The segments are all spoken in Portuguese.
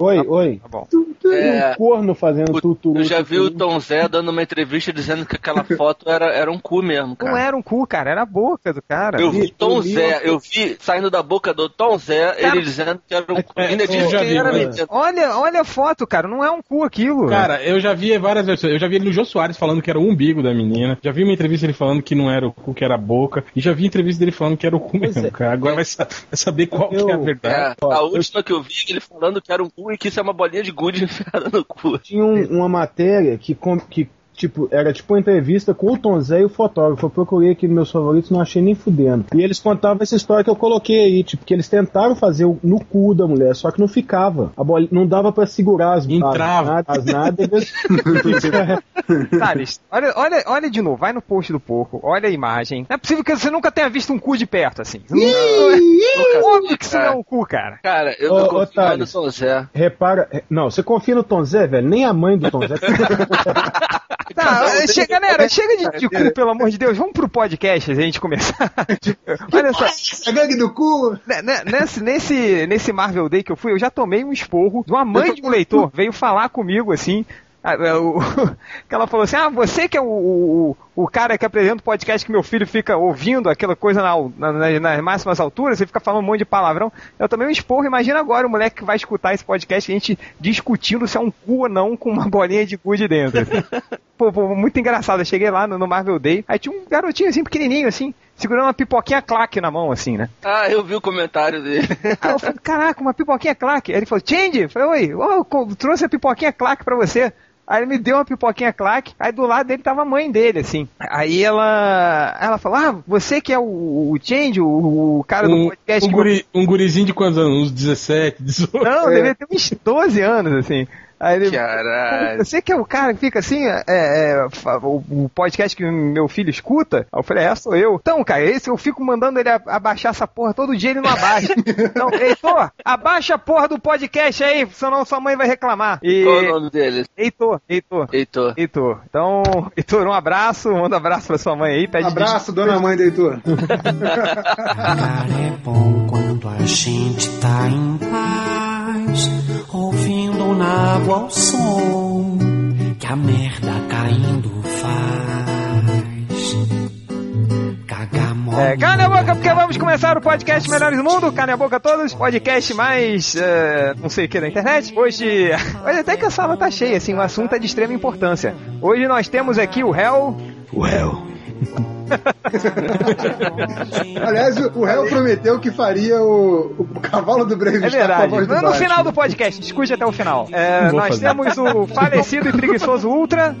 Oi, oi. Tá bom. É. um corno fazendo O- tuturu. Eu já vi o. Tom Zé dando uma entrevista dizendo que aquela foto era, era um cu mesmo, Não cara. era um cu, cara, era a boca do cara. Eu vi Tom eu vi Zé, eu vi saindo da boca do Tom Zé, Cara- ele dizendo que era um cu. É, Ainda eu disse que era mentira. Olha, olha a foto, cara, não é um cu aquilo. Cara, eu já vi várias versões. Eu já vi ele no Jô Soares falando que era o umbigo da menina. Já vi uma entrevista dele falando que não era o cu, que era a boca. E já vi entrevista dele falando que era o cu Pois mesmo, é. cara. Agora vai, sa- vai saber qual que é a Eu- verdade. É, a eu- última que eu vi, ele falando que era um cu e que isso é uma bolinha de gude enfiada no cu. Tinha um- uma matéria que, que tipo, era tipo uma entrevista com o Tom Zé e o fotógrafo. Eu procurei aqui nos meus favoritos, não achei nem fudendo. E eles contavam essa história que eu coloquei aí, tipo, que eles tentaram fazer o- no cu da mulher, só que não ficava. A bola, não dava pra segurar as, Entrava. as, as nádegas. Thales, olha, olha, olha de novo, vai no post do porco, olha a imagem. Não é possível que você nunca tenha visto um cu de perto, assim. Nunca- Óbvio que isso não é um cu, cara. Cara, eu Ô, tô ô, confiando no. Tom Zé. Repara, não, você confia no Tom Zé, velho? Nem a mãe do Tom Zé. Tá, chega, galera, chega de, de cu, pelo amor de Deus. Vamos pro podcast, a gente começar. Olha só, A gangue do cu! né, né, nesse, nesse, nesse Marvel Day que eu fui, eu já tomei um esporro de uma mãe de um leitor, veio falar comigo assim. Ah, é, Que ela falou assim: Ah, você que é o, o, o cara que apresenta o podcast que meu filho fica ouvindo aquela coisa na, na- na- nas máximas alturas, você fica falando um monte de palavrão. Eu tomei um esporro, imagina agora o moleque que vai escutar esse podcast, a gente discutindo se é um cu ou não com uma bolinha de cu de dentro. Pô, pô, muito engraçado. Eu cheguei lá no, no Marvel Day, aí tinha um garotinho assim, pequenininho assim, segurando uma pipoquinha claque na mão, assim, né? Ah, eu vi o comentário dele. Aí eu falei, caraca, uma pipoquinha claque. Aí ele falou, Change? Eu falei, oi, co- trouxe a pipoquinha claque pra você. Aí ele me deu uma pipoquinha claque, aí do lado dele tava a mãe dele, assim. Aí ela ela falou, ah, você que é o, o Change, o, o cara do Um, podcast um, guri, um gurizinho de quantos anos? Uns 17, 18? Não, devia ter uns 12 anos, assim. Aí ele, Caralho. você que é o cara que fica assim, é, é, o, podcast que meu filho escuta? Aí eu falei, é, sou eu. Então, cara, esse eu fico mandando ele abaixar essa porra todo dia, ele não abaixa. Então, Heitor, abaixa a porra do podcast aí, senão sua mãe vai reclamar. E, Qual o nome dele? Heitor, Heitor. Heitor. Heitor. Então, Heitor, um abraço, manda um abraço pra sua mãe aí, pede Abraço, dona mãe do Heitor. Cagar é bom quando a gente tá em paz, na água o som que a merda caindo faz. Cagar. É, calem a boca, porque vamos começar o podcast Melhores do Mundo. Calem a boca a todos. Podcast mais, é, não sei o que da internet. Hoje, hoje até que a sala tá cheia, assim, o assunto é de extrema importância. Hoje nós temos aqui o réu. O réu. Aliás, o réu prometeu que faria o, o cavalo do Brave É Star com a verdade. voz do No, final do podcast, discute até o final. É, nós fazer. temos o falecido e preguiçoso Ultra.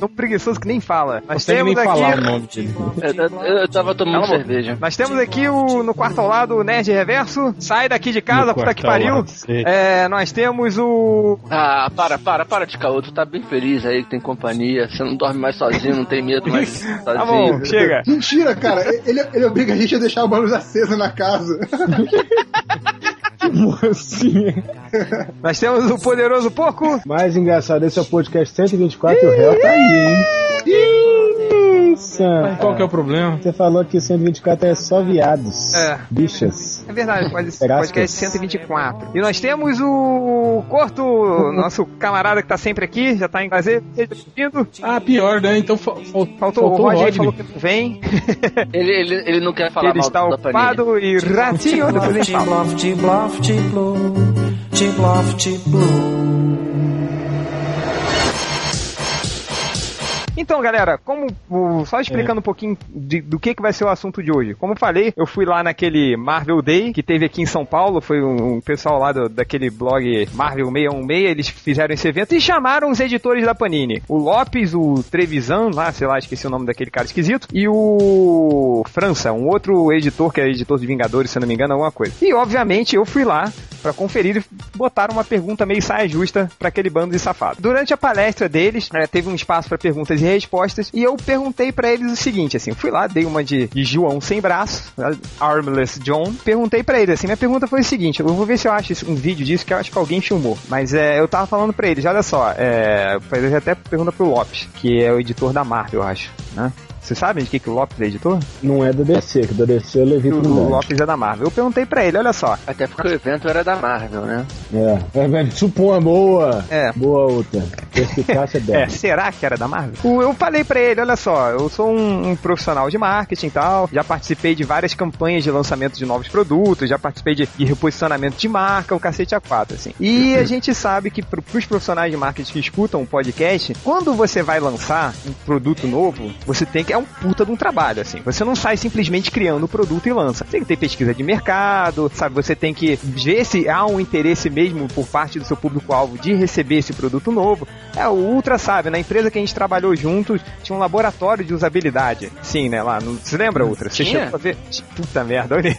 Um preguiçoso que nem fala. Nós Consegue nem temos falar o aqui. nome dele. Eu, eu, eu tava tomando Cala a boca. cerveja. Nós temos aqui o no quarto ao lado o Nerd Reverso. Sai daqui de casa, No puta que pariu. É, nós temos o. Ah, para, para, para de caô. Tu tá bem feliz aí que tem companhia. Você não dorme mais sozinho, não tem medo mais sozinho. Tá bom, chega. Mentira, cara. Ele, ele obriga a gente a deixar a luz acesa na casa. Mocinha. Nós temos o poderoso porco. Mais engraçado, esse é o podcast 124 e o réu tá aí, hein? Isso. Qual que é o problema? Você falou que o 124 é só viados. É. Bichas. É verdade, pode podcast que- 124. E nós temos o Corto, nosso camarada que tá sempre aqui, já tá em prazer. Seja bem-vindo. Ah, pior, né? Então fa- fal- Faltou, o faltou Roger, Rodney. falou que não vem. Ele, ele, ele não quer falar ele mal está da ocupado e ratinho. Fala. Bluff, de bluff, de blue, de bluff, blue. Então, galera, como só explicando um pouquinho de- do que, que vai ser o assunto de hoje. Como falei, eu fui lá naquele Marvel Day que teve aqui em São Paulo, foi um, um pessoal lá do- daquele blog Marvel 616, eles fizeram esse evento e chamaram os editores da Panini. O Lopes, o Trevisan, lá, sei lá, esqueci o nome daquele cara esquisito, e o França, um outro editor que é editor de Vingadores, se não me engano, alguma coisa. E obviamente eu fui lá pra conferir e botaram uma pergunta meio saia justa pra aquele bando de safado. Durante a palestra deles, eh, teve um espaço pra perguntas e respostas e eu perguntei pra eles o seguinte, assim, fui lá, dei uma de, de João sem braço, Armless John, perguntei pra eles, assim, minha pergunta foi o seguinte, eu vou ver se eu acho um vídeo disso que eu acho que alguém filmou, mas é, eu tava falando pra eles, olha só, é, eles até pergunta pro Lopes, que é o editor da Marvel, eu acho, né? Vocês sabem de que, que o Lopes é editor? Não é da DC, que da DC eu levei O, pro o Lopes. É da Marvel. Eu perguntei pra ele, olha só. Até porque o evento era da Marvel, né? É, é, velho, supõe, boa. É. Boa outra. Perspicácia É, dela. será que era da Marvel? Eu falei pra ele, olha só, eu sou um, um profissional de marketing e tal, já participei de várias campanhas de lançamento de novos produtos, já participei de, de reposicionamento de marca, o cacete A4, assim. E a gente sabe que pro, pros profissionais de marketing que escutam o podcast, quando você vai lançar um produto novo, você tem que, é um puta de um trabalho, assim. Você não sai simplesmente criando o produto e lança. Tem que ter pesquisa de mercado, sabe? Você tem que ver se há um interesse mesmo por parte do seu público-alvo de receber esse produto novo. É, o Ultra sabe, na empresa que a gente trabalhou juntos, tinha um laboratório de usabilidade. Sim, né, lá. Não, você lembra, Ultra? Você Tinha? ver? Puta merda, olha.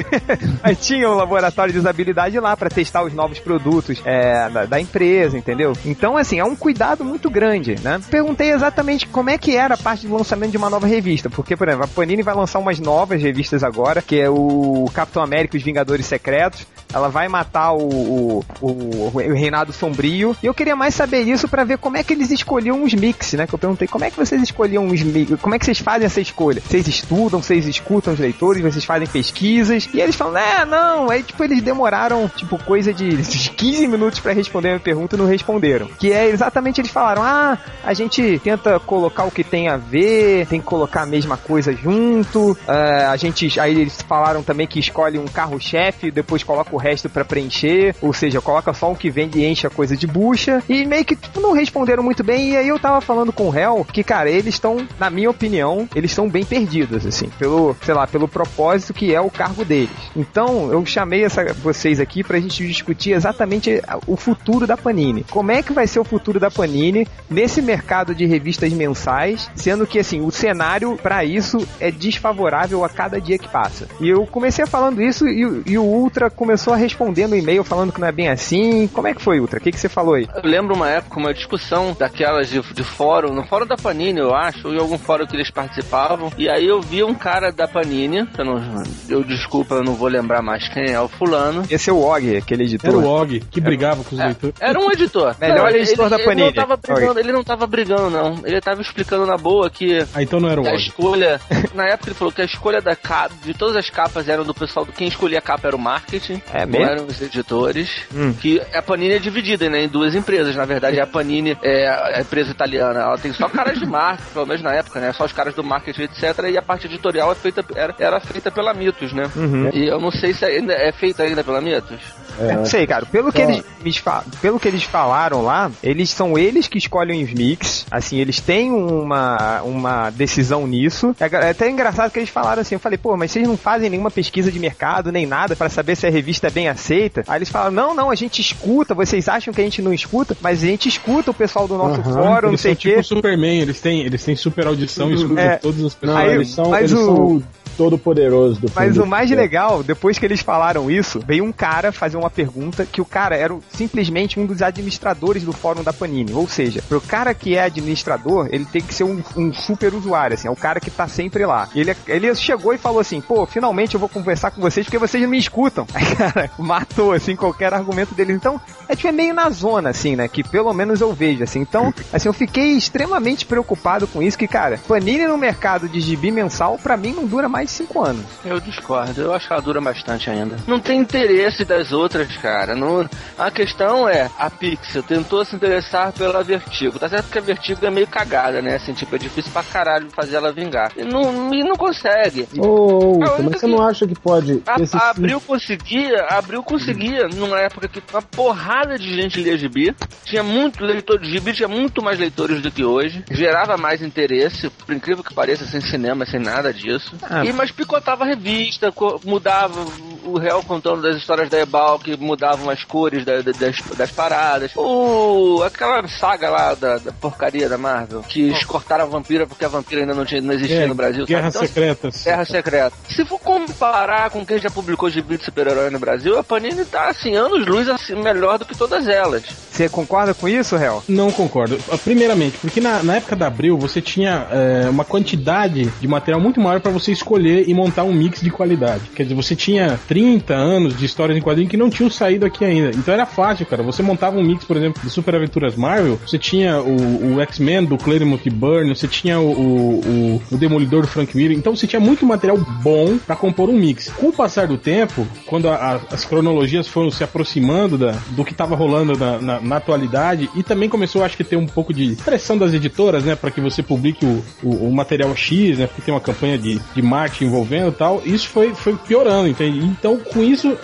Mas tinha um laboratório de usabilidade lá para testar os novos produtos é, da, da empresa, entendeu? Então, assim, é um cuidado muito grande, né? Perguntei exatamente como é que era a parte do lançamento de uma nova revista, porque, por exemplo, a Panini vai lançar umas novas revistas agora, que é o Capitão América e os Vingadores Secretos. Ela vai matar o, o, o, o Reinado Sombrio. E eu queria mais saber isso para ver como é que eles escolhiam os mix, né? Que eu perguntei como é que vocês escolhiam os mix, como é que vocês fazem essa escolha? Vocês estudam, vocês escutam os leitores, vocês fazem pesquisas. E eles falam, é, não. Aí, tipo, eles demoraram, tipo, coisa de 15 minutos para responder a minha pergunta e não responderam. Que é exatamente eles falaram, ah, a gente tenta colocar o que tem a ver, tem que colocar a mesma coisa junto. é, a gente, aí eles falaram também que escolhe um carro-chefe depois coloca o resto pra preencher, ou seja, coloca só o que vende e enche a coisa de bucha. E meio que tipo, não responderam muito bem. E aí eu tava falando com o réu que, cara, eles estão, na minha opinião, eles estão bem perdidos, assim, pelo, sei lá, pelo propósito que é o cargo deles. Então eu chamei essa, vocês aqui pra gente discutir exatamente o futuro da Panini. Como é que vai ser o futuro da Panini nesse mercado de revistas mensais, sendo que assim, o cenário pra isso é desfavorável a cada dia que passa. E eu comecei falando isso e, o- e o Ultra começou a responder no e-mail falando que não é bem assim. Como é que foi, Ultra? O que, que você falou aí? Eu lembro uma época, uma discussão daquelas de, de fórum, no fórum da Panini, eu acho, ou em algum fórum que eles participavam, e aí eu vi um cara da Panini, eu, não, eu desculpa, eu não vou lembrar mais quem é o fulano. Esse é o Og, aquele editor. Era o Og, que brigava com os É, leitores. era um editor. Melhor editor da ele Panini. Não tava brigando, ele não tava brigando, não. Ele tava explicando na boa que Ah, então não era o a Og. escolha. Na época ele falou que a escolha da capa, de todas as capas eram do pessoal, quem escolhia a capa era o marketing, É não mesmo? eram os editores. Hum. Que a Panini é dividida né, em duas empresas. Na verdade, a Panini é a empresa italiana, ela tem só caras de marketing, pelo menos na época, né? Só os caras do marketing, etc. E a parte editorial é feita, era, era feita pela Mitos, né? Uhum. E eu não sei se ainda é feita ainda pela Mitos. É, Não sei, cara. Pelo que, Só- eles, pelo que eles falaram lá, eles são eles que escolhem os mix. Assim, eles têm uma, uma decisão nisso. É, é até engraçado que eles falaram assim. Eu falei, pô, mas vocês não fazem nenhuma pesquisa de mercado nem nada pra saber se a revista é bem aceita? Aí eles falaram, não, não, a gente escuta. Vocês acham que a gente não escuta? Mas a gente escuta o pessoal do nosso Aham, fórum, não Eles sei são o quê. tipo Superman, eles têm, eles têm super audição e escutam É. todas as Não, pessoas. Aí- eles são, mas eles o- são todo poderoso do Mas o mais legal, depois que eles falaram isso, veio um cara fazer uma pergunta que o cara era simplesmente um dos administradores do fórum da Panini. Ou seja, pro cara que é administrador, ele tem que ser um, um super usuário, assim, é o cara que tá sempre lá. E ele, ele chegou e falou assim, pô, finalmente eu vou conversar com vocês porque vocês não me escutam. Aí, cara, matou, assim, qualquer argumento deles. Então, é tipo, é meio na zona, assim, né, que pelo menos eu vejo, assim. Então, assim, eu fiquei extremamente preocupado com isso, que, cara, Panini no mercado de gibi mensal, pra mim, não dura mais cinco anos. Eu discordo, eu acho que ela dura bastante ainda. Não tem interesse das outras, cara. Não... A questão é, a Pixel tentou se interessar pela Vertigo. Tá certo que a Vertigo é meio cagada, né? Assim, tipo, é difícil pra caralho fazer ela vingar. E não, e não consegue. Ô, Uta, A única mas você que- não acha que pode. A, esse a Abril conseguia, a Abril conseguia, numa época que uma porrada de gente lia gibi, tinha muito leitor de gibi, tinha muito mais leitores do que hoje, gerava mais interesse, por incrível que pareça, sem cinema, sem nada disso. Ah. E, mas picotava a revista, mudava o réu contando das histórias da Ebal, que mudavam as cores da- da- das, das paradas. O, aquela saga lá da, da porcaria da Marvel, que cortaram a vampira porque a vampira ainda não, tinha, não existia É, no Brasil. sabe? Guerras Então, Secretas. Guerra Secreta. Se for comparar com quem já publicou gibi de super-herói no Brasil, a Panini tá, assim, anos-luz assim, melhor do que todas elas. Você concorda com isso, Réu? Não concordo. Ah, Primeiramente, porque na, na época da Abril você tinha é, uma quantidade de material muito maior para você escolher e montar um mix de qualidade. Quer dizer, você tinha 30 anos de histórias em quadrinho que não tinham saído aqui ainda. Então era fácil, cara. Você montava um mix, por exemplo, de Super Aventuras Marvel, você tinha o, o X-Men do Claremont e Byrne, você tinha o, o, o- Demolidor do Frank Miller. Então você tinha muito material bom para compor um mix. Com o passar do tempo, quando a- a- as cronologias foram se aproximando da, do que estava rolando na, na- na atualidade, e também começou, acho que, ter um pouco de pressão das editoras, né, para que você publique o, o, o material X, né, porque tem uma campanha de, de marketing envolvendo tal, isso foi, foi piorando, entende? Então, com isso,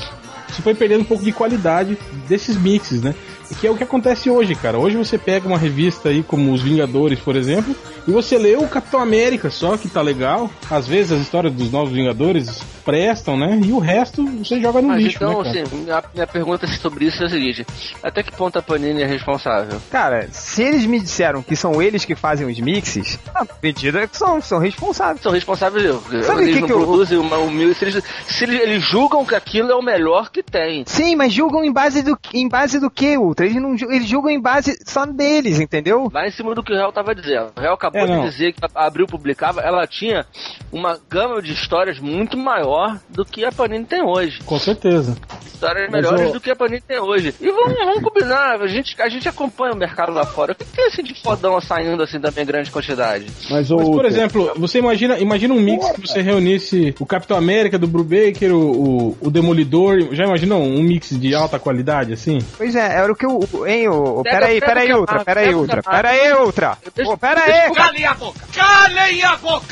você foi perdendo um pouco de qualidade desses mixes, né? Que é o que acontece hoje, cara. Hoje você pega uma revista aí como Os Vingadores, por exemplo, e você lê o Capitão América só, que tá legal. Às vezes as histórias dos Novos Vingadores prestam, né? E o resto você joga no Mas lixo, então, né, cara? assim, minha, minha pergunta sobre isso é a seguinte: até que ponto a Panini é responsável? Cara, se eles me disseram que são eles que fazem os mixes, a medida é que são, são responsáveis. São responsáveis. Sabe eles o que não que eu- produzem uma, um mil. Se, eles, se eles, eles julgam que aquilo é o melhor que tem. Sim, mas julgam em base do em base do que, Eles não eles julgam em base só deles, entendeu? Lá em cima do que o Real tava dizendo. O Real acabou É, de dizer que a Abril publicava, ela tinha uma gama de histórias muito maior do que a Panini tem hoje. Com certeza. Histórias Mas melhores o- do que a Panini tem hoje. E vamos, vamos combinar, a gente, a gente acompanha o mercado lá fora. O que tem assim de fodão saindo assim também em grande quantidade? Mas, Mas, por exemplo, você imagina, imagina um mix que você reunisse o Capitão América do Brubaker, o, o, o Demolidor. Já imaginou um mix de alta qualidade, assim? Pois é, era o que o. o- Hein, o. o- Pega- Pera aí, pega pera aí, o que Ultra, amarra, pera aí, pega o Ultra, que amarra. pera aí, Ultra. Deixa- Pô, pera deixa aí. eu-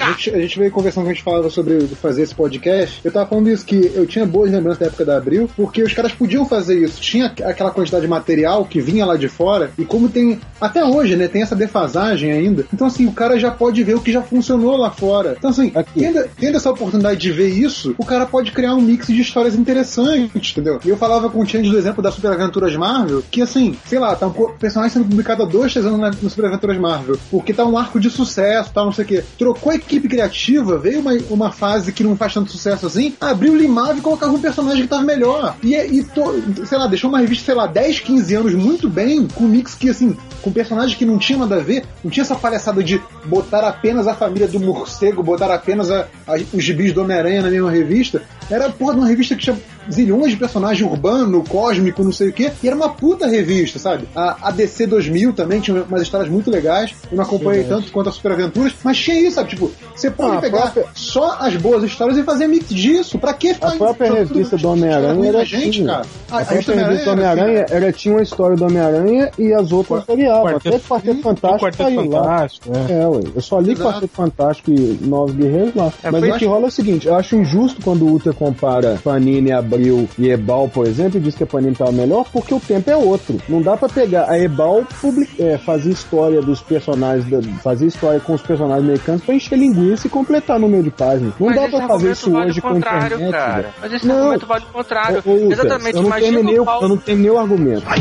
A gente, a gente veio conversando a gente falava sobre fazer esse podcast. Eu tava falando isso, que eu tinha boas lembranças da época da Abril, porque os caras podiam fazer isso. Tinha aquela quantidade de material que vinha lá de fora, e como tem, até hoje, né, tem essa defasagem ainda. Então, assim, o cara já pode ver o que já funcionou lá fora. Então, assim, Aqui. tendo, tendo essa oportunidade de ver isso, o cara pode criar um mix de histórias interessantes, entendeu? E eu falava com o Change do exemplo da Super Aventuras Marvel, que assim, sei lá, tá um personagem sendo publicado há dois, três anos na, no Super Aventuras Marvel, porque tá um arco de sucesso, tal, não sei o quê. Trocou a equipe criativa, veio uma, uma fase que não faz tanto sucesso assim, abriu, limava e colocava um personagem que tava melhor. E, e to- sei lá, deixou uma revista, sei lá, 10, 15 anos muito bem, com mix que, assim, com personagens que não tinha nada a ver, não tinha essa palhaçada de botar apenas a família do morcego, botar apenas a- a- os gibis do Homem-Aranha na mesma revista. Era, porra, uma revista que tinha zilhões de personagem urbano, cósmico, não sei o quê, e era uma puta revista, sabe? A, a DC 2000 também tinha umas histórias muito legais, eu não acompanhei tanto quanto a Super Aventuras, mas tinha isso, sabe? Tipo, você pode Ah, a pegar própria- só as boas histórias e fazer mix disso. Pra que ficar A própria revista do Homem-Aranha era gente, cara. A revista do Homem-Aranha era, tinha uma história do Homem-Aranha e as outras variavam. Até o Quarteto o Fantástico Quarteto saiu lá. Fantástico, é. É, ué. Eu só li Exato. Quarteto Fantástico e Novos Guerreiros lá. É, Mas o que rola é o seguinte, eu acho injusto quando o Ultra compara Panini, Abril e Ebal, por exemplo, e diz que a Panini tava melhor, porque o tempo é outro. Não dá pra pegar a Ebal, public... é, fazer história dos personagens, da... fazer história com os personagens americanos pra encher linguiça e completar no meio de página. Não Mas dá pra fazer isso vale hoje com internet. cara. Mas esse Não. argumento vale o contrário. Ô, Exatamente, eu não, terminei, o Paulo... eu não terminei o argumento.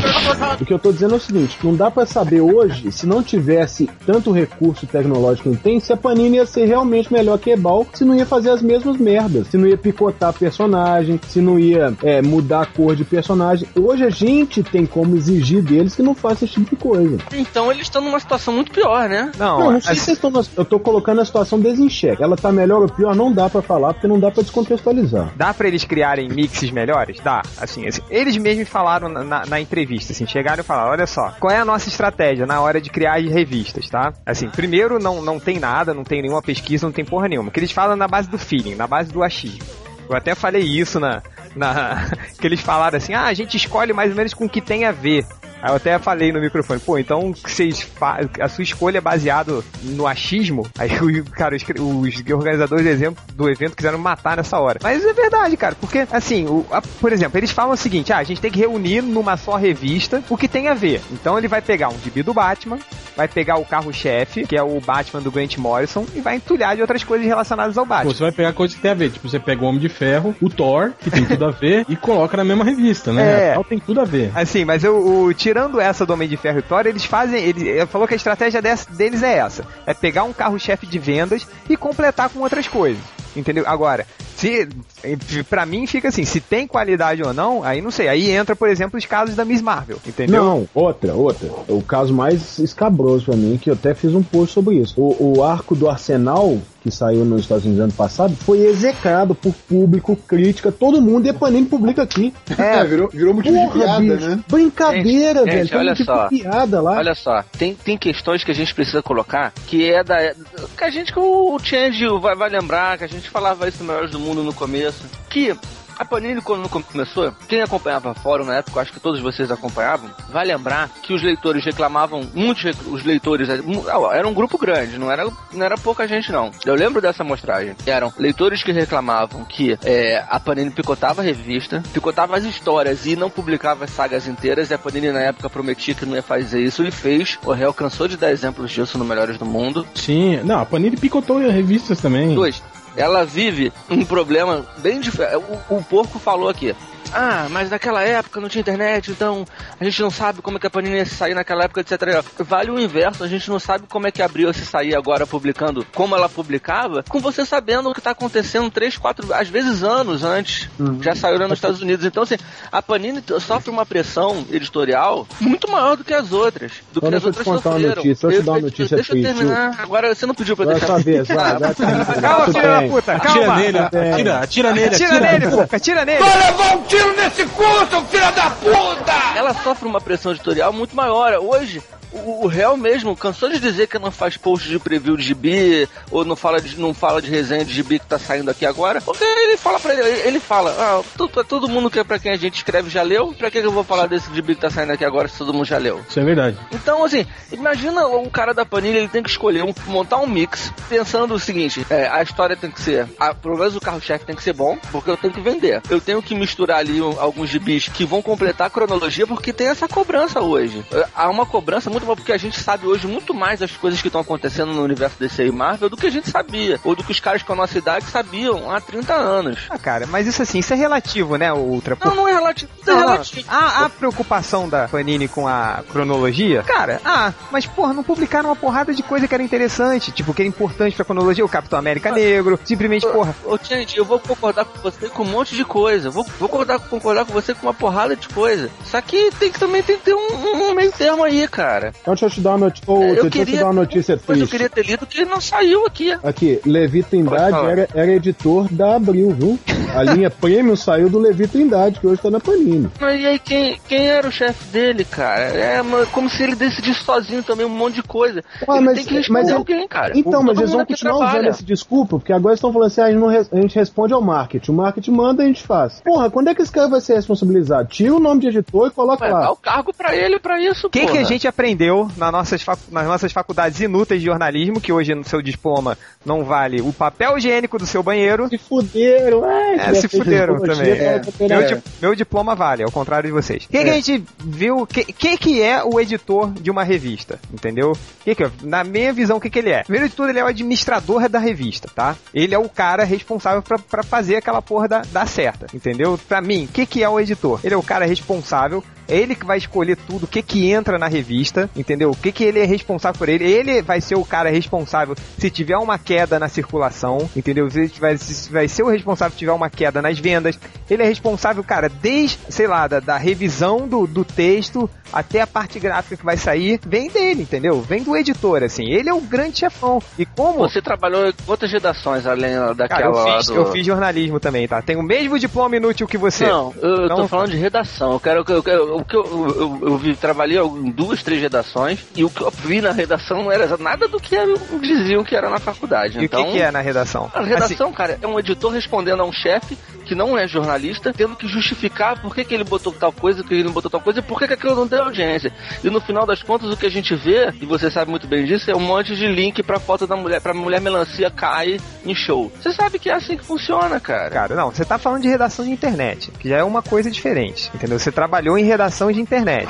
O que eu tô dizendo é o seguinte: não dá pra saber hoje, se não tivesse tanto recurso tecnológico que tem, se a Panini ia ser realmente melhor que a Ebal, se não ia fazer as mesmas merdas, se não ia picotar personagem, se não ia é, mudar a cor de personagem. Hoje a gente tem como exigir deles que não façam esse tipo de coisa. Então eles estão numa situação muito pior, né? Não, Não, não sei assim, se vocês estão. na- Eu tô colocando a situação desenxeque. Ela tá melhor ou pior, não dá pra falar, porque não dá pra descontextualizar. Dá pra eles criarem mixes melhores? Dá. Assim, assim, eles mesmos falaram na, na- na entrevista, assim, chegaram e falaram, olha só, qual é a nossa estratégia na hora de criar as revistas, tá? Assim, primeiro não, não tem nada, não tem nenhuma pesquisa, não tem porra nenhuma. Que eles falam na base do feeling, na base do achismo. Eu até falei isso na, na que eles falaram assim, ah, a gente escolhe mais ou menos com o que tem a ver. Aí eu até falei no microfone, pô, então vocês a sua escolha é baseado no achismo? Aí o cara, os, os organizadores do, exemplo, do evento quiseram matar nessa hora. Mas é verdade, cara, porque assim, o- a- por exemplo, eles falam o seguinte: ah, a gente tem que reunir numa só revista o que tem a ver. Então ele vai pegar um gibi do Batman, vai pegar o carro-chefe, que é o Batman do Grant Morrison, e vai entulhar de outras coisas relacionadas ao Pô, Batman. você vai pegar coisa que tem a ver. Tipo, você pega o Homem de Ferro, o Thor, que tem tudo a ver, e coloca na mesma revista, né? É. Afinal, tem tudo a ver. Assim, mas eu, o- tirando essa do Homem de Ferro e Thor, eles fazem. Ele falou que a estratégia dessa- deles é essa: é pegar um carro-chefe de vendas e completar com outras coisas. Entendeu? Agora, se para mim fica assim, se tem qualidade ou não, aí não sei. Aí entra, por exemplo, os casos da Miss Marvel, entendeu? Não, outra, outra. O caso mais escabroso pra mim, que eu até fiz um post sobre isso. O, o arco do Arsenal, que saiu nos Estados Unidos ano passado, foi execrado por público, crítica, todo mundo, e a Panini publica aqui. É, virou, virou motivo de Porra, piada, bicho, né? brincadeira, Gente, velho. gente, Tem olha só. de piada lá. Olha só, tem, tem questões que a gente precisa colocar que é da. que a gente, que o Change vai, vai lembrar, que a gente falava isso no Melhores do Mundo no começo. Que a Panini, quando começou, quem acompanhava fórum na época, acho que todos vocês acompanhavam, vai lembrar que os leitores reclamavam, muitos os leitores, mu- ah, era um grupo grande, não era, não era pouca gente não. Eu lembro dessa amostragem. Eram leitores que reclamavam que é, a Panini picotava a revista, picotava as histórias e não publicava as sagas inteiras, e a Panini na época prometia que não ia fazer isso e fez. O Real cansou de dar exemplos disso no Melhores do Mundo. Sim, não, a Panini picotou revistas também. Dois, ela vive um problema bem diferente. O, o porco falou aqui. Ah, mas naquela época não tinha internet, então a gente não sabe como é que a Panini ia sair naquela época, etc. Vale o inverso, a gente não sabe como é que abriu se sair agora publicando como ela publicava, com você sabendo o que tá acontecendo três, quatro, às vezes anos antes. Já saiu lá nos Estados Unidos. Então, assim, a Panini sofre uma pressão editorial muito maior do que as outras. Do Então que as deixa eu te outras sofreram. notícia, deixa eu te dar uma notícia Deixa eu terminar. Agora, você não pediu pra eu Vai deixar. vez, vai, vai. Calma, filho da puta, Atira calma. nele, atira, atira nele, Atira nele, atira nele. Ela sofre uma pressão editorial muito maior. Hoje, o, o Real mesmo cansou de dizer que não faz post de preview de gibi, ou não fala de, não fala de resenha de gibi que tá saindo aqui agora, porque ele fala pra ele, ele fala, ah, tu- tu- todo mundo que é pra quem a gente escreve já leu, pra que que eu vou falar desse gibi que tá saindo aqui agora se todo mundo já leu? Isso é verdade. Então, assim, imagina o cara da Panini, ele tem que escolher, um, montar um mix, pensando o seguinte, é, a história tem que ser, a, pelo menos o carro-chefe tem que ser bom, porque eu tenho que vender. Eu tenho que misturar ali um- alguns gibis que vão completar a cronologia, porque tem essa cobrança hoje. É, Há uma cobrança muito porque a gente sabe hoje muito mais as coisas que estão acontecendo no universo DC e Marvel do que a gente sabia, ou do que os caras com a nossa idade sabiam há 30 anos. Ah, cara, mas isso assim, isso é relativo, né, Ultra? Não, não é relativo. Não, é Não, não. relativo. A, a preocupação da Panini com a cronologia, cara, ah, mas porra, não publicaram uma porrada de coisa que era interessante, tipo, que era importante pra cronologia, o Capitão América Negro, simplesmente, porra, Ô, gente, eu vou concordar com você com um monte de coisa. Vou, vou concordar, concordar com você com uma porrada de coisa. Só que tem que também tem que ter um, um meio termo aí, cara. Então deixa eu te dar uma notícia. eu deixa eu te queria. dar uma notícia Mas eu triste. queria ter lido que não saiu aqui. Aqui, Levi Trindade era, era editor da Abril, viu? A linha Premium saiu do Levi Trindade, que hoje tá na Panini. Mas e aí, quem, quem era o chefe dele, cara? É como se ele decidisse sozinho também um monte de coisa. Ué, ele mas- tem que responder mas ele- alguém, cara. Então, mas eles vão continuar trabalha. usando esse desculpa, porque agora estão falando assim, ah, a gente, não a gente responde ao marketing. O marketing manda, a gente faz. Porra, quando é que esse cara vai ser responsabilizado? Tira o nome de editor e coloca Ué, dá lá. o cargo pra ele pra isso, o que, a gente aprendeu nas nossas, nas nossas faculdades inúteis de jornalismo, que hoje no seu diploma não vale o papel higiênico do seu banheiro? Se fuderam, é, É, se fuderam também. É. Meu, meu diploma vale, ao contrário de vocês. O que, que a gente viu? O que, que, que é o editor de uma revista? Entendeu? Que que, é? na minha visão, o que, que ele é? Primeiro de tudo, ele é o administrador da revista, tá? Ele é o cara responsável pra, pra fazer aquela porra dar, dar certa, entendeu? Pra mim, o que, que é o editor? Ele é o cara responsável é ele que vai escolher tudo, o que que entra na revista, entendeu? O que que ele é responsável por ele. Ele vai ser o cara responsável se tiver uma queda na circulação, entendeu? Ele vai, se- vai ser o responsável se tiver uma queda nas vendas. Ele é responsável, cara, desde, sei lá, da, da revisão do, do texto até a parte gráfica que vai sair, vem dele, entendeu? Vem do editor, assim. Ele é o grande chefão. E como... Você trabalhou em outras redações além daquela Cara, eu fiz, do... eu fiz jornalismo também, tá? Tenho o mesmo diploma inútil que você. Não, eu, eu tô Então- falando de redação. Eu quero que eu, eu, o que eu, eu, eu vi, trabalhei em duas, três redações e o que eu vi na redação não era nada do que diziam que era na faculdade. E então, o que, que é na redação? A redação, cara, é um editor respondendo a um chefe que não é jornalista, tendo que justificar por que, que ele botou tal coisa, por que ele não botou tal coisa e por que, que aquilo não tem audiência. E no final das contas, o que a gente vê, e você sabe muito bem disso, é um monte de link pra foto da mulher, pra mulher melancia cai em show. Você sabe que é assim que funciona, cara. Cara, não, você tá falando de redação de internet, que já é uma coisa diferente, entendeu? Você trabalhou em redação de internet.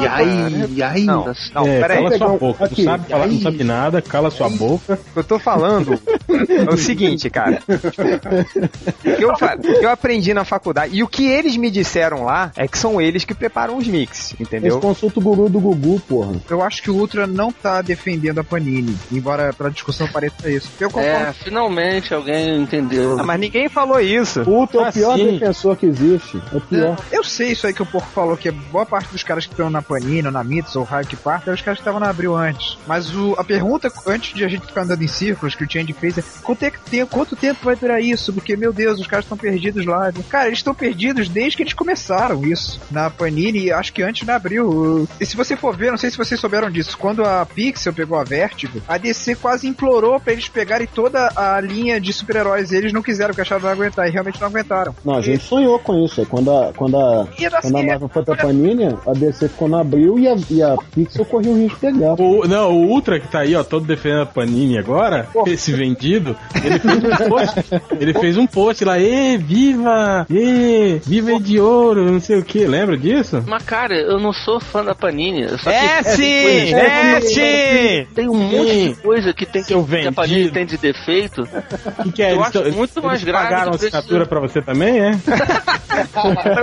E aí, e aí? Não, não, é, peraí. cala sua boca. aqui, tu sabe falar, não sabe nada, cala sua boca. O que eu tô falando é o seguinte, cara. O que eu eu aprendi na faculdade. E o que eles me disseram lá é que são eles que preparam os mix, Eles entendeu? consultam o guru do Gugu, porra. Eu acho que o Ultra não tá defendendo a Panini, embora pra discussão pareça isso. Eu concordo. É, finalmente alguém entendeu. Ah, mas ninguém falou isso. O Ultra é o pior sim. defensor que existe. É o pior. Eu sei isso aí que o Porco falou, que boa parte dos caras que estão na Panini, ou na Mits, ou Hike Park, eram os caras que estavam na Abril antes. Mas o, a pergunta, antes de a gente ficar andando em círculos, que o Change fez, é quanto, é que tem, quanto tempo vai durar isso? Porque, meu Deus, os caras estão perdidos lá. Cara, eles estão perdidos desde que eles começaram isso. Na Panini, acho que antes na Abril. E se você for ver, não sei se vocês souberam disso, quando a Pixel pegou a Vertigo, a DC quase implorou pra eles pegarem toda a linha de super-heróis. E eles não quiseram, porque acharam que não aguentar, e realmente não aguentaram. Não, a gente sonhou com isso. Quando a, quando a, quando a. Marvel foi pra Panini, a DC ficou no abril e a, e a Pixel corria o risco de pegar. O, não, o Ultra que tá aí, ó, todo defendendo a Panini agora, esse vendido, ele fez um post, ele fez um post lá, ê, viva, ê, viva de ouro, não sei o que, lembra disso? Mas, cara, eu não sou fã da Panini. eu Só É que sim! É sim! Tem um monte de coisa que, tem que, que a Panini tem de defeito. O que, que é? Eu Eles acho muito mais eles grave pagaram a assinatura pra você também, é?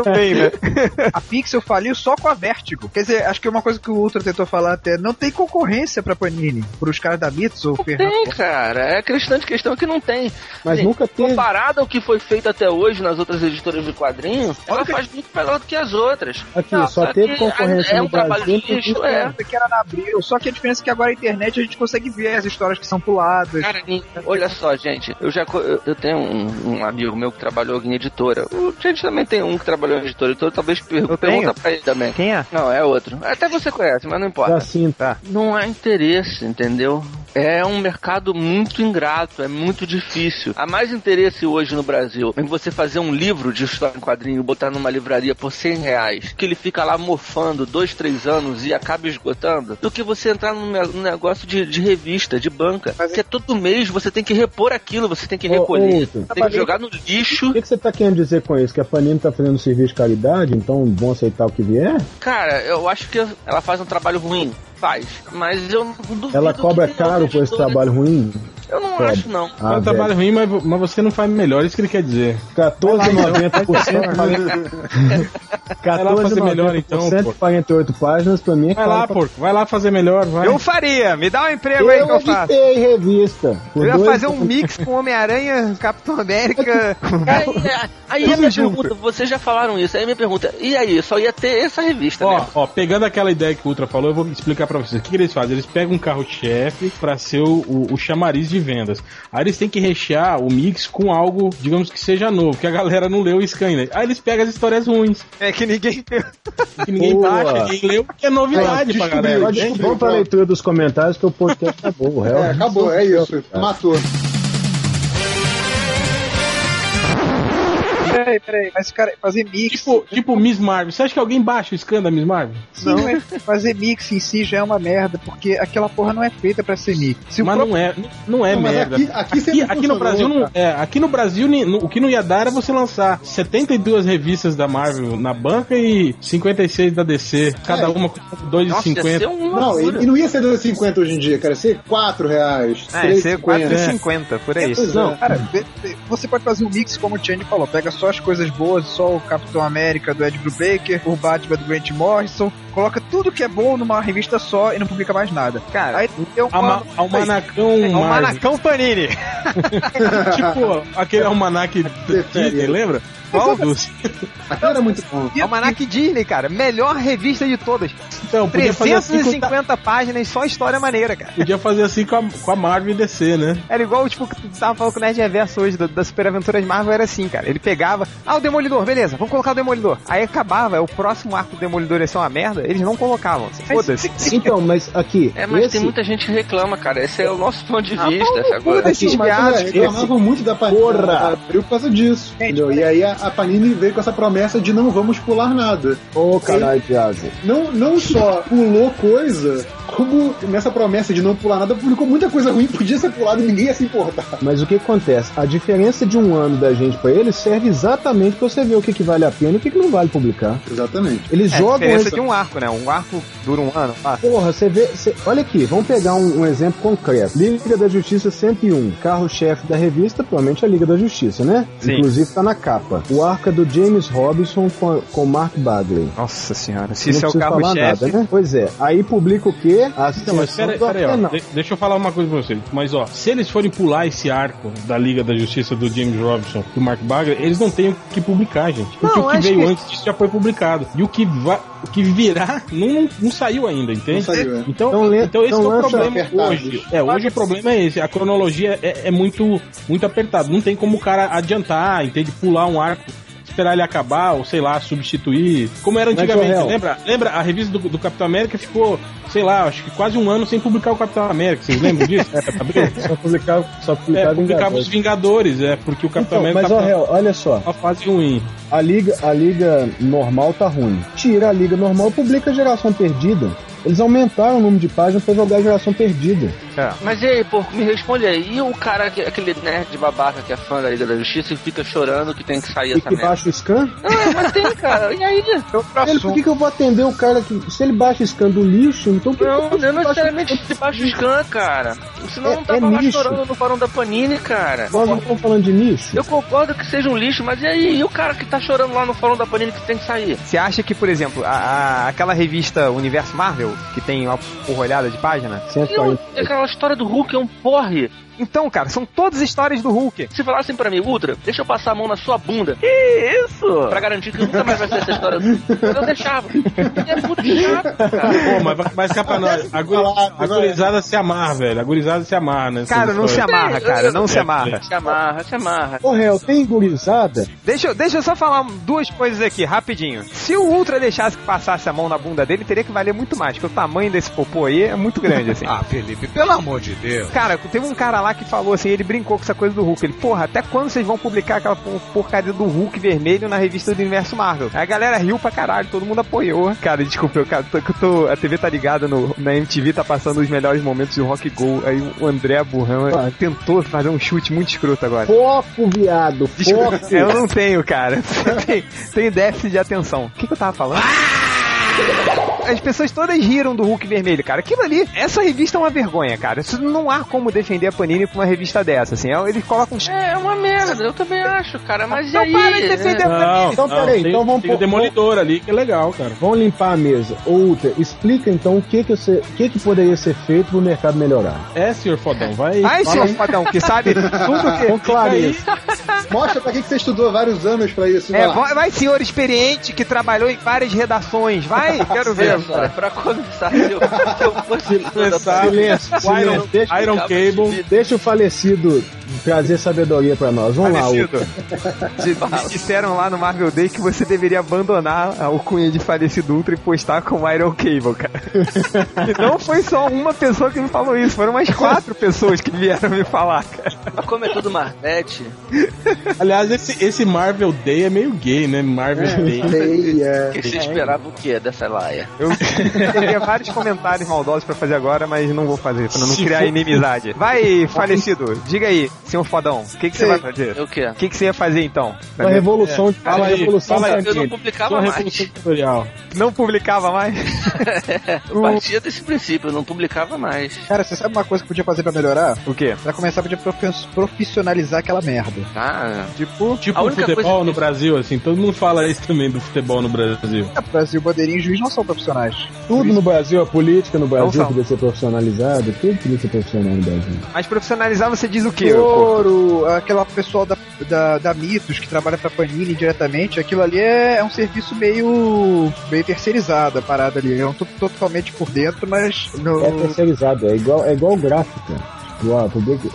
Também, né? A Pixel faliu só com a Vertigo. Quer dizer, acho que é uma coisa que o Ultra tentou falar até, não tem concorrência pra Panini. Pros caras da Mits ou Fernando. Tem, cara. É a questão de questão que não tem. Mas Sim, nunca teve. Comparado ao que foi feito até hoje nas outras editoras de quadrinho, ela faz muito melhor do que as outras. Aqui, Não, só que teve concorrência é no um trabalho Brasil. de lixo, é. que era na Abril, só que a diferença é que agora a internet a gente consegue ver as histórias que são puladas. Cara, olha só, gente, eu já eu, tenho um, um amigo meu que trabalhou em editora. O gente também tem um que trabalhou em editora, então talvez per Eu pergunta tenho. pra ele também. Quem é? Não, é outro. Até você conhece, mas não importa. Da cinta. Não há interesse, entendeu? É um mercado muito ingrato, é muito difícil. Há mais interesse hoje no Brasil em você fazer um livro de história em quadrinho e botar numa livraria por 100 reais, que ele fica lá mofando dois, três anos e acaba esgotando, do que você entrar num, ne- num negócio de, de revista, de banca. Mas- Porque todo mês você tem que repor aquilo, você tem que Ô, recolher, Outro. tem que jogar no lixo. O que, que você tá querendo dizer com isso? Que a Panini tá fazendo serviço de caridade, então vão aceitar o que vier? Cara, eu acho que ela faz um trabalho ruim. Faz. Mas eu duvido Ela cobra caro por esse trabalho ruim? Eu não acho, não. Ah, é um velho. trabalho ruim, mas, mas você não faz melhor, isso que ele quer dizer. 14,90%. Vai lá fazer melhor, então, pô. 148 páginas pra mim é Vai lá, pra- porco, vai lá fazer melhor, vai. Eu faria, me dá um emprego aí que eu faço. editei revista. Eu ia dois- fazer um mix com Homem-Aranha, Capitão América. Aí, é, aí a minha junto. pergunta, vocês já falaram isso, aí a minha pergunta, e aí, só ia ter essa revista, Ó, né? ó, pegando aquela ideia que o Ultra falou, eu vou explicar pra vocês. O que, que eles fazem? Eles pegam um carro-chefe pra ser o, o, o chamariz de vendas. Aí eles têm que rechear o mix com algo, digamos que seja novo, que a galera não leu o scan ainda. Aí eles pegam as histórias ruins, É que ninguém. que ninguém Boa. baixa, ninguém leu, que é novidade pra galera. Vamos pra leitura dos comentários que o podcast acabou. o réu. É, acabou, é isso. Matou. Peraí, peraí, mas cara, fazer mix. Tipo, tipo Miss Marvel. Você acha que alguém baixa o scan da Miss Marvel? Sim, mas fazer mix em si já é uma merda, porque aquela porra não é feita pra ser mix. Se Mas próprio- não é, não é Não, merda. aqui- aqui aqui, aqui no Brasil não, cara. é, aqui no Brasil o que não ia dar era você lançar 72 revistas da Marvel na banca e 56 da DC, cada É. uma com Nossa, ia ser 2,50. uma Não, e, e não ia ser 2,50 hoje em dia, cara. Ia ser 4 reais. É, ia ser 3,50. 4,50, por aí. Pois Não, é. cara, vê- vê- você pode fazer um mix como o Change falou, pega só as coisas boas, só o Capitão América do Ed Brubaker, o Batman do Grant Morrison, coloca tudo que é bom numa revista só e não publica mais nada. Cara, Aí tem um Ama- Almanacão é um. Manacão Panini. tipo aquele almanac Prefere. Disney, lembra? Qual? Dos- Aquilo era muito bom. Almanac Disney, cara. Melhor revista de todas. Então, podia fazer assim com, 350 páginas, só história maneira, cara. podia fazer assim com a, com a Marvel e DC, né? Era igual, tipo, que tu tava falando com o Nerd Reverso hoje, da- das Super Aventuras Marvel, era assim, cara. Ele pegava, ah, o Demolidor, beleza, vamos colocar o Demolidor. Aí acabava, o próximo arco do Demolidor ia ser uma merda, eles não colocavam. Foda-se. Então, mas aqui. É, mas esse... tem muita gente que reclama, cara. Esse é o nosso ponto de Ah, vista, cu agora. esses viados, é, reclamavam muito da Panini Porra! da Abril por causa disso. entendeu? E aí a, a Panini veio com essa promessa de não vamos pular nada. Ô, caralho de asa. Não, não só pulou coisa, Kubo, nessa promessa de não pular nada, publicou muita coisa ruim, podia ser pulado e ninguém ia se importar. Mas o que acontece? A diferença de um ano da gente pra eles serve exatamente pra você ver o que, que vale a pena e o que, que não vale publicar. Exatamente. Eles É a jogam diferença essa... de um arco, né? Um arco dura um ano. Ah, Porra, você vê. você- Olha aqui, vamos pegar um, um exemplo concreto. Liga da Justiça 101, carro-chefe da revista, provavelmente a Liga da Justiça, né? Sim. Inclusive tá na capa. O arco é do James Robinson com, com Mark Bagley. Nossa senhora, se Não isso é o carro-chefe. nada, né? Pois é. Aí publica o quê? A Não, mas pera, do pera aí, ó. De- deixa eu falar uma coisa pra vocês. Mas, ó, se eles forem pular esse arco da Liga da Justiça do James Robinson e do Mark Bagley, eles não têm o que publicar, gente. Porque Não, o que veio que- antes disso já foi publicado. E o que, va o que virá não, não saiu ainda, entende? Não saiu, é. Então, Então, então esse então é o problema hoje. É, hoje o problema é esse. A cronologia é, é muito, muito apertada. Não tem como o cara adiantar, entende? Pular um arco. Esperar ele acabar, ou sei lá, substituir. Como era antigamente, lembra? Lembra? A revista do, do Capitão América ficou, sei lá, acho que quase um ano sem publicar o Capitão América. Vocês lembram disso? Abril? Só publicava, só É, publicava publicava os Vingadores. É, porque o Capitão Então, América mas, tava Real, olha só. numa fase ruim. A liga, a liga normal tá ruim. Tira a liga normal e publica a geração perdida. Eles aumentaram o número de páginas pra jogar a geração perdida. Mas e aí, porco, me responde aí. E o cara, que- aquele nerd babaca que é fã da Liga da Justiça e fica chorando que tem que sair E essa que merda? baixa o scan? Ah, mas tem, cara. E aí? Ele, por que, que eu vou atender o cara que. Se ele baixa o scan do lixo, então por que Não, que não baixo- necessariamente debaixo do scan, cara. Senão É- não tava é lá chorando no fórum da Panini, cara. Nós não estamos falando de nicho? Eu concordo que seja um lixo, mas e aí? E o cara que tá chorando lá no fórum da Panini que tem que sair? Você acha que, por exemplo, a, a- aquela revista Universo Marvel, que tem uma porrolhada de página? O- 140. aquela história do Hulk é um porre. Então, cara, são todas histórias do Hulk. Se falassem pra mim, Ultra, deixa eu passar a mão na sua bunda. Que isso? Pra garantir que nunca mais vai ser essa história. Eu deixava. É muito chato, cara. Pô, mas, mas cá pra nós, a, guri- a gurizada se amarra, velho. A gurizada se amarra, né? Cara, não se amarra, cara, não se amarra. Se amarra, se amarra. Ô, réu, tem gurizada? Deixa, eu- deixa eu só falar duas coisas aqui, rapidinho. Se o Ultra deixasse que passasse a mão na bunda dele, teria que valer muito mais, porque o tamanho desse popô aí é muito grande, assim. Ah, Felipe, pelo amor de Deus. Cara, teve um cara lá que falou assim, ele brincou com essa coisa do Hulk. Ele, porra, até quando vocês vão publicar aquela por- porcaria do Hulk vermelho na revista do Universo Marvel? Aí a galera riu pra caralho, todo mundo apoiou. Cara, desculpa, eu, cara, tô, eu tô, a TV tá ligada no, na MTV, tá passando os melhores momentos do Rock Go. Aí o André Burrão Ah. tentou fazer um chute muito escroto agora. Foco, viado, foco. eu não tenho, cara. tem, tem déficit de atenção. O que, que eu tava falando? As pessoas todas riram do Hulk vermelho, cara. Aquilo ali, essa revista é uma vergonha, cara. Isso não há como defender a Panini com uma revista dessa, assim. Eles colocam. É, é uma merda, eu também acho, cara. Mas e Não aí? para de defender a Não, Então, não, peraí, tem, então vamos tem o Demolidor ali, que é legal, cara. Vamos limpar a mesa. Ô, Ultra, explica então o que que, você, o que que poderia ser feito pro mercado melhorar. É, senhor Fodão, vai. Ai, senhor aí. fodão, que sabe tudo que. Com clareza. Mostra pra que que você estudou vários anos pra isso. vai É, vai, vai, senhor experiente que trabalhou em várias redações. Vai, quero ver. Cara, pra começar, se eu, se eu fosse Começar, Silêncio, o Iron, silêncio. Deixa, Iron Cable. deixa o falecido trazer sabedoria pra nós. Vamos lá, Falecido. Ultra. Di- Disseram lá no Marvel Day que você deveria abandonar a alcunha de falecido Ultra e postar com Iron Cable, cara. e não foi só uma pessoa que me falou isso, foram umas quatro pessoas que vieram me falar, cara. Mas como é tudo Marvete, Aliás, esse, esse Marvel Day é meio gay, né? Marvel Day. Sei, é. que você esperava o quê dessa laia? Eu teria vários comentários maldosos pra fazer agora, mas não vou fazer, pra não Se criar for- inimizade. Vai, falecido, diga aí, senhor fodão, o que, que você vai fazer? O quê? O que, que você ia fazer então? Uma revolução, de Fala aí, revolução fala aí. Eu não publicava Sua mais. tutorial. Não publicava mais? Eu partia desse princípio, eu não publicava mais. Cara, você sabe uma coisa que podia fazer pra melhorar? O quê? Pra começar, podia profissionalizar aquela merda. Ah, Tipo, Tipo A o única futebol coisa no que- Brasil, assim, todo mundo fala isso também do futebol no Brasil. É, Brasil, bandeirinha e juiz não são profissionais. Tudo no Brasil, a política no Brasil podia ser profissionalizada, tudo podia ser profissional no Brasil. mas profissionalizar você diz o quê? Ouro, aquela pessoal da, da, da Mitos que trabalha pra Panini diretamente, aquilo ali é, é um serviço meio, meio terceirizado, a parada ali. Eu não tô totalmente por dentro, mas. No, É terceirizado, é igual, é igual gráfica. Tipo, ah, publica-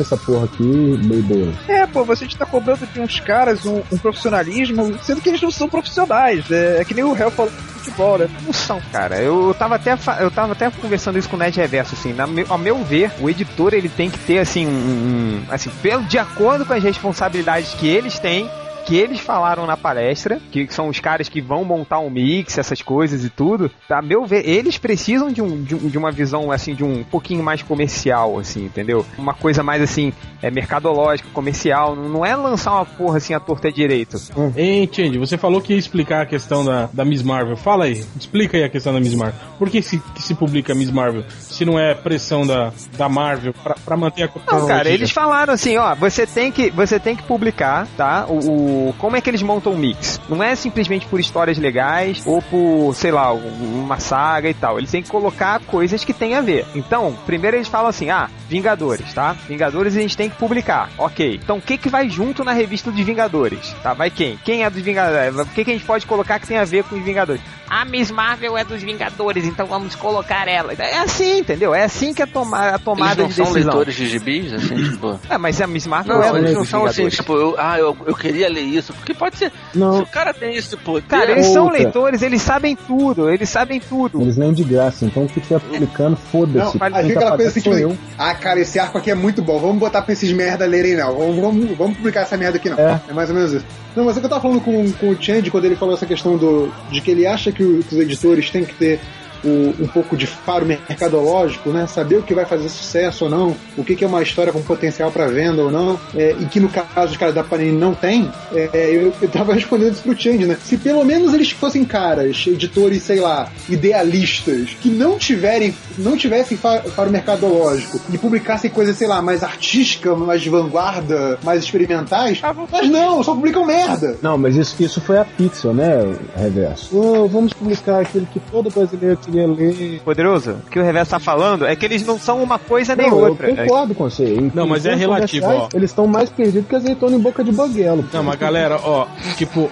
essa porra aqui, meio boa. É, pô, você tá cobrando de uns caras um, um profissionalismo, sendo que eles não são profissionais. É, é que nem o réu falou futebol, né? Não são, cara. Eu, tava até eu tava até conversando isso com o Ned Reverso, assim, na ao meu ver, o editor ele tem que ter assim um, um- assim, pelo de acordo com as responsabilidades que eles têm, que eles falaram na palestra, que são os caras que vão montar um mix, essas coisas e tudo, a meu ver, eles precisam de, um, de, um- de uma visão, assim, de um pouquinho mais comercial, assim, entendeu? Uma coisa mais, assim, é mercadológica, comercial, não é lançar uma porra, assim, a torta direito. Hein, Change, você falou que ia explicar a questão da, da Miss Marvel. Fala aí, explica aí a questão da Miss Marvel. Por que se, que se publica Miss Marvel se não é pressão da, da Marvel pra, pra manter a Não, cara, eles falaram assim, ó, você tem que, você tem que publicar, tá? O, o- como é que eles montam o mix? Não é simplesmente por histórias legais ou por, sei lá, um- uma saga e tal. Eles têm que colocar coisas que tem a ver. Então, primeiro eles falam assim, ah, Vingadores, tá? Vingadores a gente tem que publicar. OK. Então, o que que vai junto na revista de Vingadores? Tá? Vai quem? Quem é dos Vingadores? O que que a gente pode colocar que tem a ver com os Vingadores? A Miss Marvel é dos Vingadores, então vamos colocar ela. É assim, entendeu? É assim que é toma a Eles tomada não de são decisão. leitores de gibis, assim, tipo... É, mas a Miss Marvel Não, é eles dos não são assim, Vingadores. tipo, eu, ah, eu, eu queria ler isso, porque pode ser. Se Não, o cara tem esse poder. Cara, eles são Outra. leitores, eles sabem tudo, eles sabem tudo. eles leem de graça, então o que tiver publicando, Não, foda-se. aí fica aquela coisa assim, tipo, eu. ah, cara, esse arco aqui é muito bom, vamos botar pra esses merda lerem não, vamos, vamos, vamos publicar essa merda aqui não. É. É. mais ou menos isso. Não, mas é que eu tava falando com, com o Change quando ele falou essa questão do, de que ele acha que, o- que os editores têm que ter o- um pouco de faro mercadológico, né? Saber o que vai fazer sucesso ou não, o que, que é uma história com potencial pra venda ou não, é, e que no caso os caras da Panini não tem, é, eu, eu tava respondendo isso pro Change, né? Se pelo menos eles fossem caras, editores, sei lá, idealistas, que não tiverem, não tivessem fa- faro mercadológico e publicassem coisas, sei lá, mais artística, mais de vanguarda, mais experimentais, mas não, só publicam merda. Não, mas isso, isso foi a Pixel, né, Reverso? Ô, vamos publicar aquilo que todo brasileiro queria ler. Poderoso, o que o Reverso tá falando é que eles não são uma coisa nem Não, eu outra. concordo com você. Em Não, mas é relativo, ó. Eles estão mais perdidos que azeitona em boca de banguelo. Não, mas galera, ó, tipo,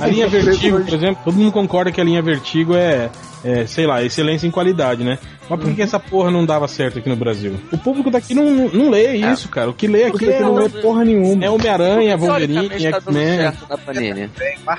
a linha Vertigo, por exemplo, todo mundo concorda que a linha Vertigo é, é, sei lá, excelência em qualidade, né? Mas por que, que essa porra não dava certo aqui no Brasil? O público daqui não, não, não lê isso, cara. O que lê aqui é, não é porra nenhuma. é Homem-Aranha, Wolverine, tá X-Men. certo na Panini.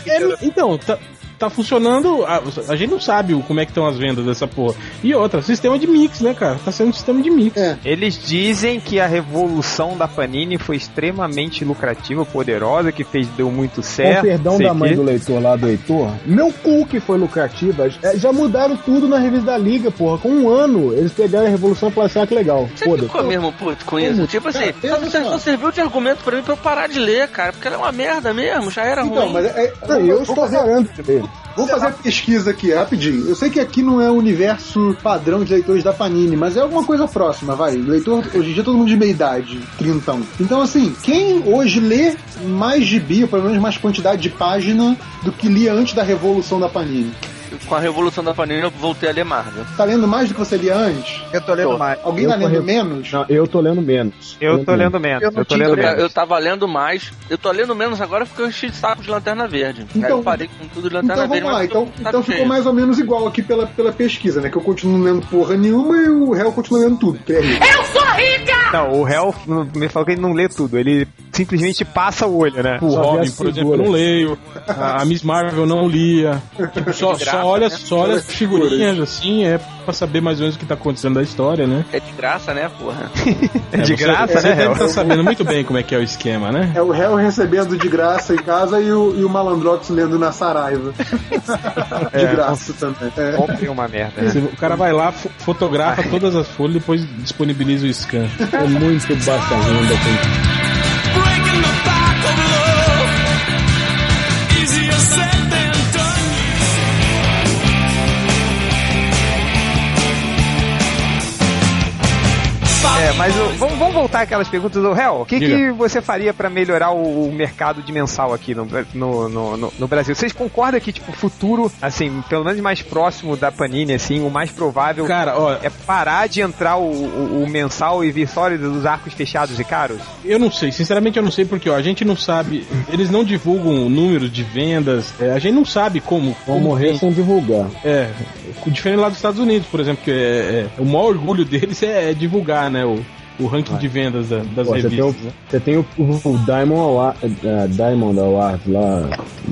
É, então, tá, tá funcionando. A, a gente não sabe como é que estão as vendas dessa porra. E outra, sistema de mix, né, cara? Tá sendo um sistema de mix. É. Eles dizem que a revolução da Panini foi extremamente lucrativa, poderosa, que fez deu muito Com certo. perdão sei da mãe quê. do leitor lá do Heitor, meu cu que foi lucrativa. É, Já mudaram tudo na revista da Liga, porra. Com um ano, eles pegaram a revolução e falaram assim: ah, que legal. Você Foda-se. ficou mesmo puto com isso? Tipo assim, você só. só serviu de argumento pra mim pra eu parar de ler, cara, porque ela é uma merda mesmo, já era Então, ruim. mas é, é- Não, eu vou estou ler. Vamos fazer a pesquisa aqui, rapidinho. Eu sei que aqui não é o universo padrão de leitores da Panini, mas é alguma coisa próxima, vai. Leitor, hoje em dia todo mundo de meia idade, trintão. Então, assim, quem hoje lê mais gibi, ou pelo menos mais quantidade de página, do que lia antes da revolução da Panini? Com a revolução da Panini eu voltei a ler Marvel. Tá lendo mais do que você lia antes? Eu tô lendo Tô. mais. Alguém Eu tá lendo re- menos? Não, eu tô lendo menos. Eu tô lendo menos. Eu Eu, tô lendo Eu, menos. eu tava lendo mais, eu tô lendo menos agora porque eu enchi de saco de Lanterna Verde. Aí Então- eu parei com tudo de Lanterna Então Verde. vamos lá, eu tô então, então ficou mais ou menos igual aqui pela, pela pesquisa, né? Que eu continuo lendo porra nenhuma e o réu continua lendo tudo. que é rico. Não, o Hell me falou que ele não lê tudo, ele simplesmente passa o olho, né? O Só Robin, por exemplo, eu não leio. A, Miss Marvel eu não lia. Tipo, só, graça, olha, né? só olha as figurinhas assim, é pra saber mais ou menos o que tá acontecendo da história, né? É de graça, né, porra? É de você- graça, você né, deve Hel? estar sabendo muito bem como é que é o esquema, né? É o réu recebendo de graça em casa e o, e o Malandrox lendo na Saraiva. de graça também. É. Comprei uma merda. né? O cara vai lá, fo- fotografa todas as folhas e depois disponibiliza o scan. É muito baixa renda. tem- Breaking the back of É, mas o- vamos, vamos voltar àquelas perguntas do Hell. O que, que você faria pra melhorar o, o mercado de mensal aqui no, no, no, no- no Brasil? Vocês concordam que, tipo, o futuro, assim, pelo menos mais próximo da Panini, assim, o mais provável Cara, ó, é parar de entrar o, o- o mensal e vir só dos arcos fechados e caros? eu não sei, sinceramente eu não sei porque, ó, a gente não sabe, eles não divulgam números de vendas, é, a gente não sabe como. Vão morrer vem. sem divulgar. É, diferente lá dos Estados Unidos, por exemplo, que é, é- o maior orgulho deles é, é divulgar, né, o, o ranking de vendas da- das Pô, você, tem o, revistas. né? você tem o, o Diamond, Award, eh, Diamond Award lá,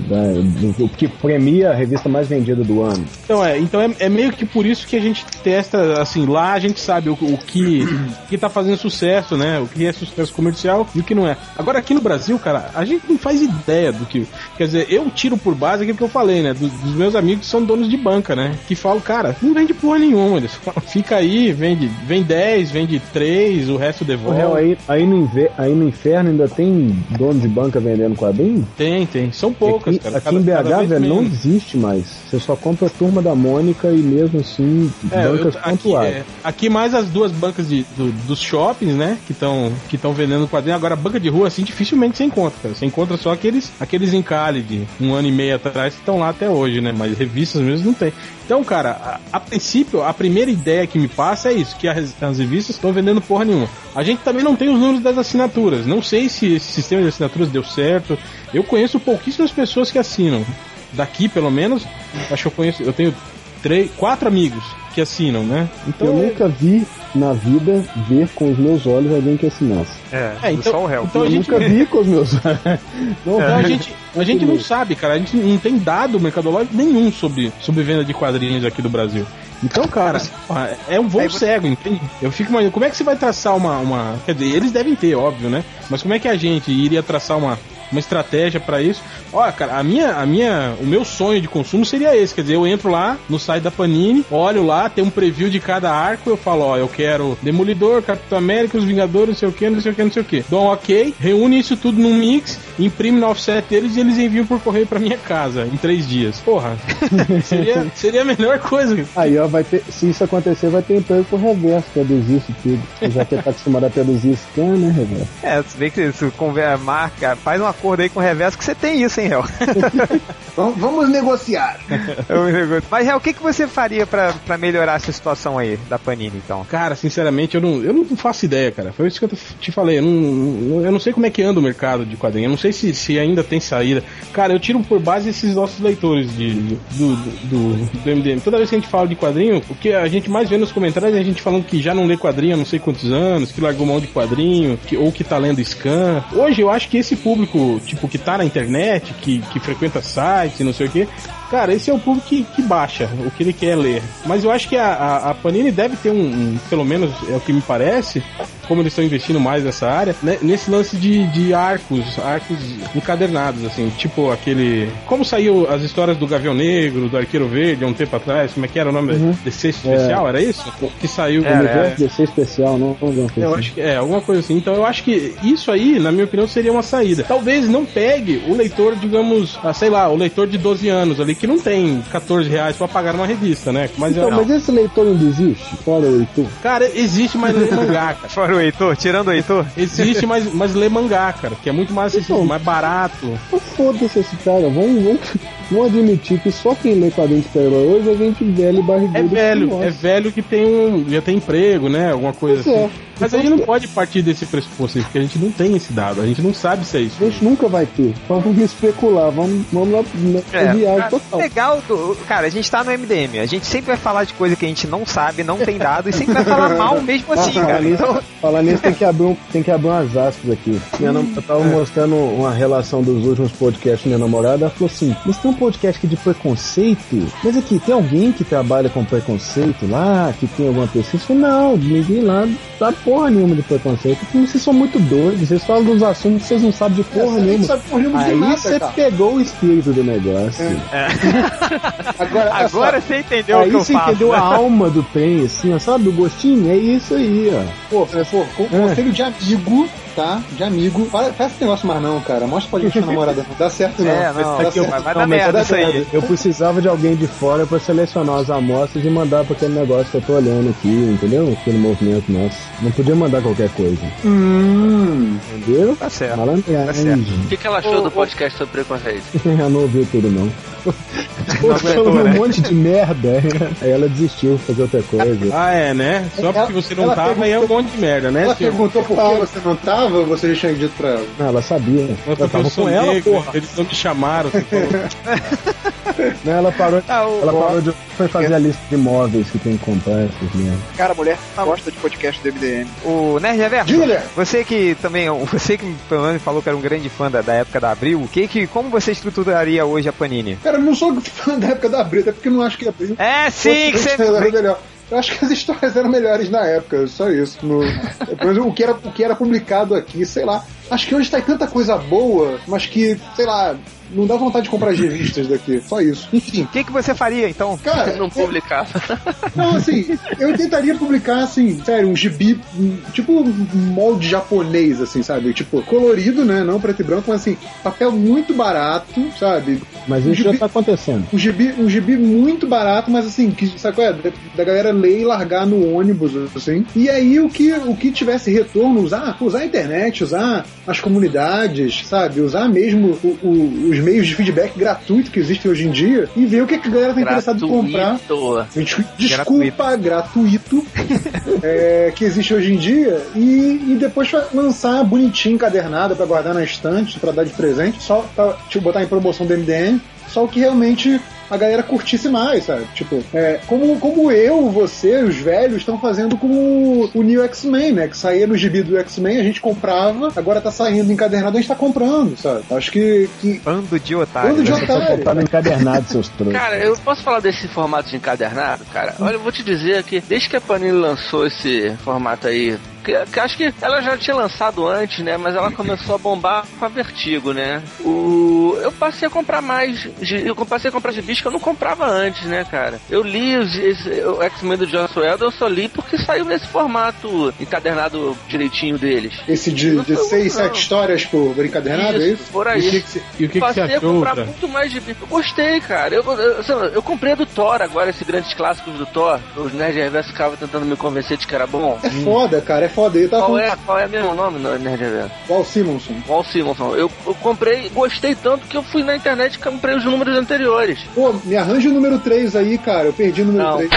da- do- que premia a revista mais vendida do ano. Então é, então é, é meio que por isso que a gente testa, assim, lá a gente sabe o, o que, o que tá fazendo sucesso, né? O que é sucesso comercial e o que não é. Agora aqui no Brasil, cara, a gente não faz ideia do que. Quer dizer, eu tiro por base aquilo que eu falei, né? do- dos meus amigos que são donos de banca, né? Que falam, cara, não vende porra nenhuma. Eles falam, fica aí, vende, vende 10, vende 3, o resto devolve. aí, aí, no aí no inferno ainda tem dono de banca vendendo quadrinho? Tem, tem. São poucas, aqui cara. aqui Cada- em BH, velho, não existe mais. Você só compra a turma da Mônica e mesmo assim, É, eu- bancas aqui, pontuais. é, aqui mais as duas bancas de, do- dos shoppings, né? Que estão que tão vendendo quadrinho. Agora, banca de rua, assim, dificilmente você encontra, cara. Você encontra só aqueles, aqueles encalhe de um ano e meio atrás que estão lá até hoje, né? Mas revistas mesmo não tem. Então, cara, a, a princípio, a primeira ideia que me passa é isso: que as, as revistas estão vendendo porra nenhuma. A gente também não tem os números das assinaturas. Não sei se esse sistema de assinaturas deu certo. Eu conheço pouquíssimas pessoas que assinam. Daqui, pelo menos, acho que eu conheço. Eu tenho três, quatro amigos que assinam, né? Então, eu nunca vi na vida ver com os meus olhos alguém que assinasse. É, É, então- só o réu. então a eu gente nunca vi com os meus olhos. Não, Então a gente, a gente não sabe, cara. A gente não tem dado mercadológico nenhum sobre, sobre venda de quadrinhos aqui do Brasil. Então, cara, é um voo você- cego, entende? Eu fico imaginando, como é que você vai traçar uma, uma. Quer dizer, eles devem ter, óbvio, né? Mas como é que a gente iria traçar uma, uma estratégia pra isso? Olha, cara, a minha, a minha, o meu sonho de consumo seria esse. Quer dizer, eu entro lá no site da Panini, olho lá, tem um preview de cada arco, eu falo, ó, eu quero Demolidor, Capitão América, os Vingadores, não sei o que, não sei o que, não sei o que. Dou um ok, reúne isso tudo num mix, imprime no offset deles e eles enviam por correio pra minha casa em três dias. Porra, seria, seria a melhor coisa. Aí, ó, vai ter, se isso acontecer, vai ter emprego pro reverso, traduzir isso tudo. Já que tá acostumado a traduzir scan, né, reverso? É, se vê que isso conver- marca, faz um acordo aí com o reverso que você tem isso, hein, réu? Vamos, vamos negociar. Um negócio. Mas, réu, o que, que você faria pra, pra melhorar essa situação aí da Panini, então? Cara, sinceramente, eu não, eu não faço ideia, cara. Foi isso que eu te falei. Eu não, eu não sei como é que anda o mercado de quadrinhos. Eu não sei se, se ainda tem saída. Cara, eu tiro por base esses nossos leitores de, do, do, do, do MDM. Toda vez que a gente fala de quadrinho, o que a gente mais vê nos comentários é a gente falando que já não lê quadrinho há não sei quantos anos, que largou mão de quadrinho, que, ou que tá lendo scan. Hoje eu acho que esse público, tipo, que tá na internet, que, que frequenta sites e não sei o que, Cara, esse é o público que, que baixa o que ele quer ler. Mas eu acho que a, a, a Panini deve ter um, um, pelo menos é o que me parece, como eles estão investindo mais nessa área, né, nesse lance de, de arcos, arcos encadernados, assim, tipo aquele. Como saiu as histórias do Gavião Negro, do Arqueiro Verde há um tempo atrás, como é que era o nome? Uhum. DC Especial, era isso? Que saiu. É, Universo DC especial, não? Eu assim. acho que é, alguma coisa assim. Então eu acho que isso aí, na minha opinião, seria uma saída. Talvez não pegue o leitor, digamos, ah, sei lá, o leitor de 12 anos ali, que não tem 14 reais pra pagar uma revista, né? Mas, Então, eu- mas esse leitor ainda existe? Fora o leitor. cara, existe, mas lê mangá, cara. Fora o Heitor, tirando o Heitor? Existe, mas, mas lê mangá, cara, que é muito mais acessível, Então. mais barato. Foda-se esse cara. Vamos, vamos, vamos admitir que só quem lê quadrinhos de super-herói hoje é gente velha e barriguda. É velho, é velho que tem um. já tem emprego, né? Alguma coisa Pois é. Mas a gente não pode partir desse pressuposto aí, porque a gente não tem esse dado, a gente não sabe se é isso. A gente nunca vai ter. Então vamos especular, vamos, vamos lá na É, viagem cara, total. legal do. Cara, a gente tá no MDM. A gente sempre vai falar de coisa que a gente não sabe, não tem dado, e sempre vai falar mal mesmo assim, Ah, cara. falar nisso- Então, Falar nisso tem que abrir, um, tem que abrir umas aspas aqui. Minha nam- eu tava mostrando uma relação dos últimos podcasts minha namorada, ela falou assim, mas tem um podcast aqui de preconceito? Mas aqui, tem alguém que trabalha com preconceito lá, que tem alguma pesquisa? Eu falei, não, ninguém lá sabe porra nenhuma de preconceito. Porque vocês são muito doidos, vocês falam dos assuntos que vocês não sabem de porra Essa aí nenhuma. sabe porra nenhuma de Aí nada, você cara. pegou o espírito do negócio. Agora, agora essa- você entendeu o Aí que eu você faço. entendeu né? a alma do trem, assim, ó, sabe? O gostinho? É isso aí, ó. Pô, pô, con- É. conselho de amigo, tá? De amigo. Para, faz esse negócio mais não, cara. Mostra pra gente namorada. Não dá certo, não. É, não, Dá aqui, certo. vai, vai Não, dar merda isso aí. Eu precisava de alguém de fora pra selecionar as amostras e mandar pra aquele negócio que eu tô olhando aqui, entendeu? Aquele movimento nosso. Não podia mandar qualquer coisa. Hum. Entendeu? Tá certo. Malandragem. Tá certo. O que, que ela achou do podcast sobre preconceito? ela não ouviu tudo, não. Aguentou, falando um né? monte de merda. Aí ela desistiu de fazer outra coisa. Ah, é, né? Só Ela- porque você não ela tava aí é um monte de merda, né? Ela senhor? perguntou por que você não tava, ou você já tinha dito pra ela. Não, ela sabia. Mas Eu tava com ela, negro, porra. Eles não me chamaram. você falou. Não, ela parou, Ah, o- ela parou de foi fazer a lista de imóveis que tem que comprar essas merda. Cara, a mulher gosta de podcast do MDM. O Nerd Reverso, Léo. você que também, você que pelo menos falou que era um grande fã da, da época da Abril, que, que, como você estruturaria hoje a Panini? Cara, eu não sou fã da época da Abril, até porque eu não acho que a Abril É sim, que você... melhor. Eu acho que as histórias eram melhores na época, só isso. No, o, que era, o que era publicado aqui, sei lá. Acho que hoje tá tanta coisa boa, mas que, sei lá, não dá vontade de comprar as revistas daqui. Só isso. Enfim. O que, que você faria então? Cara, Não publicava. Não, assim, eu tentaria publicar, assim, sério, um gibi, um- tipo um molde japonês, assim, sabe? Tipo, colorido, né? Não preto e branco, mas assim, papel muito barato, sabe? Mas Um isso já gibi- tá acontecendo. Um gibi, um gibi muito barato, mas assim, que, sabe qual é? Da, da galera ler e largar no ônibus, assim. E aí o que, o que tivesse retorno, usar, usar a internet, usar as comunidades, sabe? Usar mesmo o- o- os meios de feedback gratuito que existem hoje em dia e ver o que, que a galera tá interessada em comprar. Gratuito. Desculpa, gratuito, é, que existe hoje em dia, e, e depois lançar bonitinho, encadernada pra guardar na estante, pra dar de presente, só pra tipo, botar em promoção do MDM, só o que realmente a galera curtisse mais, sabe? Tipo, é, como, como eu, você, os velhos, estão fazendo com o, o New X-Men, né? Que saía no gibi do X-Men, a gente comprava, agora tá saindo encadernado, a gente tá comprando, sabe? Acho que. que Bando de otário. Bando de né? otário. Tá no encadernado, seus trouxas. Cara, eu posso falar desse formato de encadernado, cara? Olha, eu vou te dizer que desde que a Panini lançou esse formato aí, que, que acho que ela já tinha lançado antes, né? Mas ela começou a bombar com a Vertigo, né? O, eu passei a comprar mais, eu passei a comprar gibis que eu não comprava antes, né, cara? Eu li os, esse, o X-Men do John Swell, eu só li porque saiu nesse formato encadernado direitinho deles. esse de, de seis, sete histórias por encadernado, é isso? por E o aí. que, que e o que, que você Passei a comprar muito mais de Eu gostei, cara. Eu, eu, lá, eu comprei a do Thor agora, esses grandes clássicos do Thor. Os Nerd Reverso ficavam tentando me convencer de que era bom. É foda, cara, é foda. Ele tava Qual com é, qual é mesmo o nome do Nerd Reverso? Walt Simonson. Walt Simonson. Eu, eu comprei, gostei tanto que eu fui na internet e comprei os números anteriores. Pô, me arranja o número 3 aí, cara. Eu perdi o número Não. 3.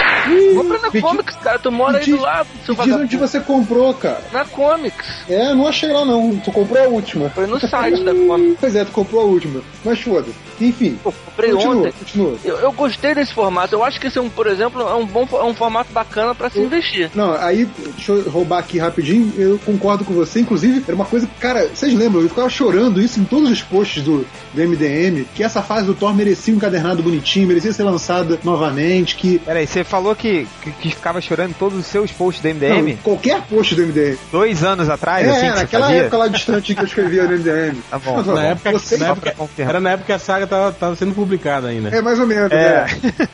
Compra na pedi- Comics, cara. Tu mora aí pedi- do lado, seu Me diz onde você comprou, cara. Na Comics. É, não achei lá não. Tu comprou a última. Foi no site da Comics. Pois é, tu comprou a última. Mas foda. Enfim. Pô, comprei continua, ontem. continua. Eu, eu gostei desse formato. Eu acho que esse é um, por exemplo, é um bom é um formato bacana pra se investir. Não, aí, deixa eu roubar aqui rapidinho, eu concordo com você, inclusive, era uma coisa, cara, vocês lembram, eu ficava chorando isso em todos os posts do, do MDM, que essa fase do Thor merecia um encadernado bonitinho, merecia ser lançada novamente, que Peraí, você falou que, que, que ficava chorando em todos os seus posts do MDM não, qualquer post do MDM. dois anos atrás, É, assim, que você naquela época lá distante que eu escrevia no MDM. Tá bom. Mas, ó, Na época, você- na época- era na época que a saga tava, tava sendo publicada ainda. É, mais ou menos, É.